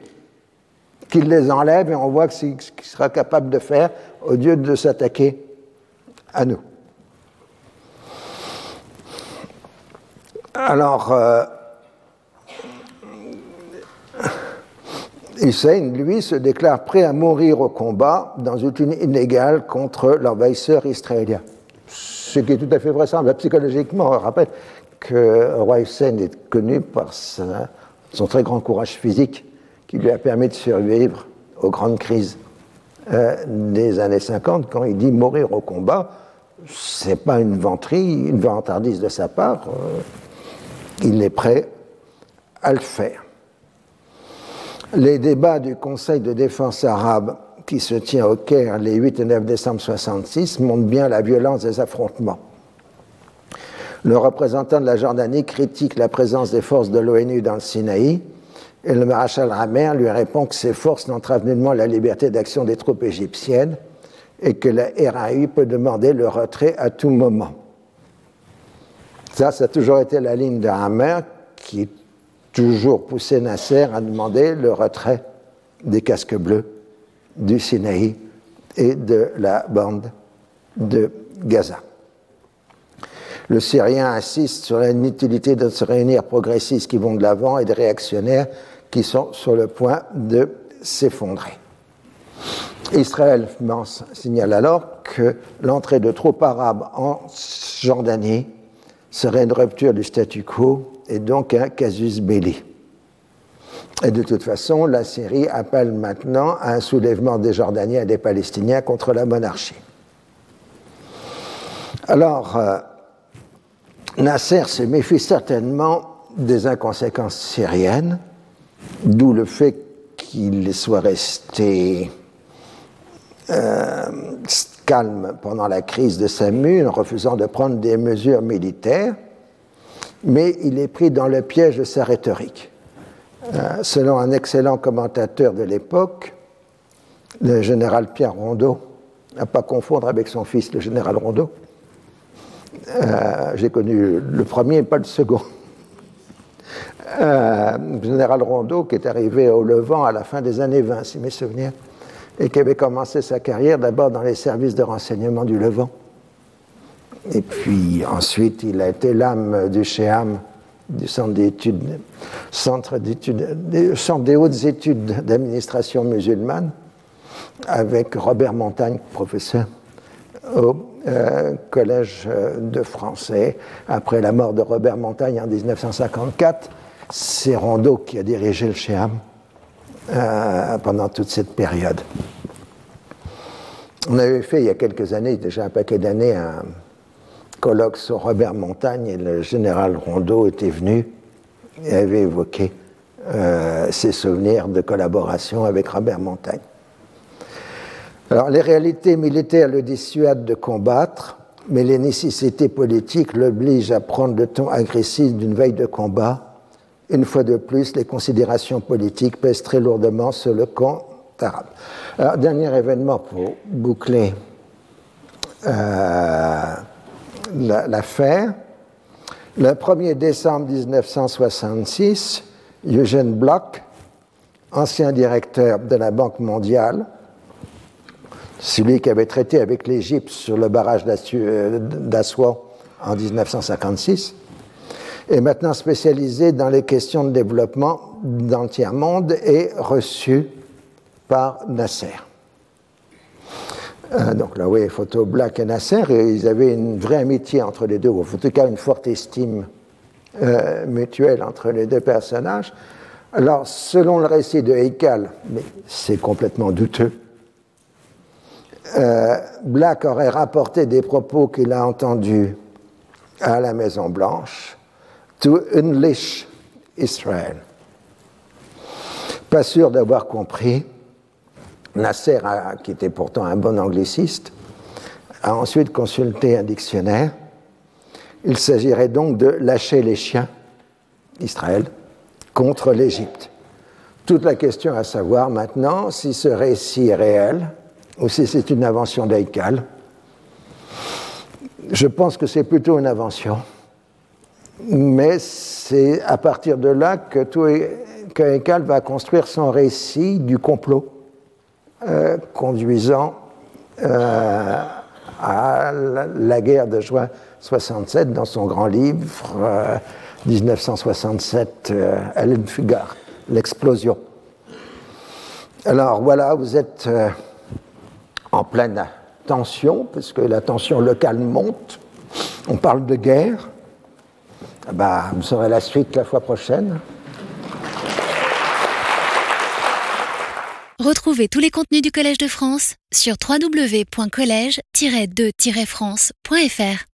qu'il les enlève et on voit ce qu'il sera capable de faire au lieu de s'attaquer à nous. Alors, euh, Hussein, lui, se déclare prêt à mourir au combat dans une lutte inégale contre l'envahisseur israélien. Ce qui est tout à fait vraisemblable psychologiquement. On rappelle que Roi Hussein est connu par son très grand courage physique qui lui a permis de survivre aux grandes crises euh, des années 50. Quand il dit mourir au combat, c'est pas une venterie, une vantardise de sa part. Euh, il est prêt à le faire. Les débats du Conseil de défense arabe qui se tient au Caire les 8 et 9 décembre 1966 montrent bien la violence des affrontements. Le représentant de la Jordanie critique la présence des forces de l'ONU dans le Sinaï et le maréchal Ramer lui répond que ces forces n'entravent nullement la liberté d'action des troupes égyptiennes et que la RAU peut demander le retrait à tout moment. Ça, ça a toujours été la ligne de Ramer qui toujours poussé Nasser à demander le retrait des casques bleus du Sinaï et de la bande de Gaza. Le Syrien insiste sur l'inutilité de se réunir progressistes qui vont de l'avant et des réactionnaires qui sont sur le point de s'effondrer. Israël signale alors que l'entrée de troupes arabes en Jordanie serait une rupture du statu quo et donc un casus belli. Et de toute façon, la Syrie appelle maintenant à un soulèvement des Jordaniens et des Palestiniens contre la monarchie. Alors, euh, Nasser se méfie certainement des inconséquences syriennes, d'où le fait qu'il soit resté euh, calme pendant la crise de Samu en refusant de prendre des mesures militaires, mais il est pris dans le piège de sa rhétorique. Euh, selon un excellent commentateur de l'époque, le général Pierre Rondeau, à pas confondre avec son fils, le général Rondeau, euh, j'ai connu le premier, pas le second. Euh, général Rondeau, qui est arrivé au Levant à la fin des années 20, si mes souvenirs et qui avait commencé sa carrière d'abord dans les services de renseignement du Levant. Et puis ensuite, il a été l'âme du CHEAM, du Centre d'études, Centre Centre des hautes études d'administration musulmane, avec Robert Montagne, professeur au euh, Collège de français. Après la mort de Robert Montagne en 1954, c'est Rondeau qui a dirigé le CHEAM euh, pendant toute cette période. On avait fait il y a quelques années, déjà un paquet d'années, un colloque sur Robert Montagne et le général Rondeau était venu et avait évoqué euh, ses souvenirs de collaboration avec Robert Montagne. Alors, les réalités militaires le dissuadent de combattre, mais les nécessités politiques l'obligent à prendre le ton agressif d'une veille de combat. Une fois de plus, les considérations politiques pèsent très lourdement sur le camp arabe. Alors, dernier événement pour boucler euh, l'affaire. Le 1er décembre 1966, Eugène Bloch, ancien directeur de la Banque mondiale, celui qui avait traité avec l'Égypte sur le barrage euh, d'Assois en 1956, est maintenant spécialisé dans les questions de développement dans le tiers-monde et reçu par Nasser. Euh, donc là, oui, photo Black et Nasser, et ils avaient une vraie amitié entre les deux, ou en tout cas une forte estime euh, mutuelle entre les deux personnages. Alors, selon le récit de Heikal, mais c'est complètement douteux, euh, Black aurait rapporté des propos qu'il a entendus à la Maison Blanche to unleash Israel. Pas sûr d'avoir compris. Nasser, qui était pourtant un bon angliciste, a ensuite consulté un dictionnaire. Il s'agirait donc de lâcher les chiens, Israël, contre l'Égypte. Toute la question à savoir maintenant si ce récit est réel ou si c'est une invention d'Eikal. Je pense que c'est plutôt une invention, mais c'est à partir de là que, tout, va construire son récit du complot euh, conduisant euh, à la, guerre de juin 67 dans son grand livre 1967, euh, Ellen Fugard, l'explosion. Alors voilà, vous êtes en pleine tension, parce que la tension locale monte. On parle de guerre. Bah, vous saurez la suite la fois prochaine. Retrouvez tous les contenus du Collège de France sur www.colège-2-france.fr.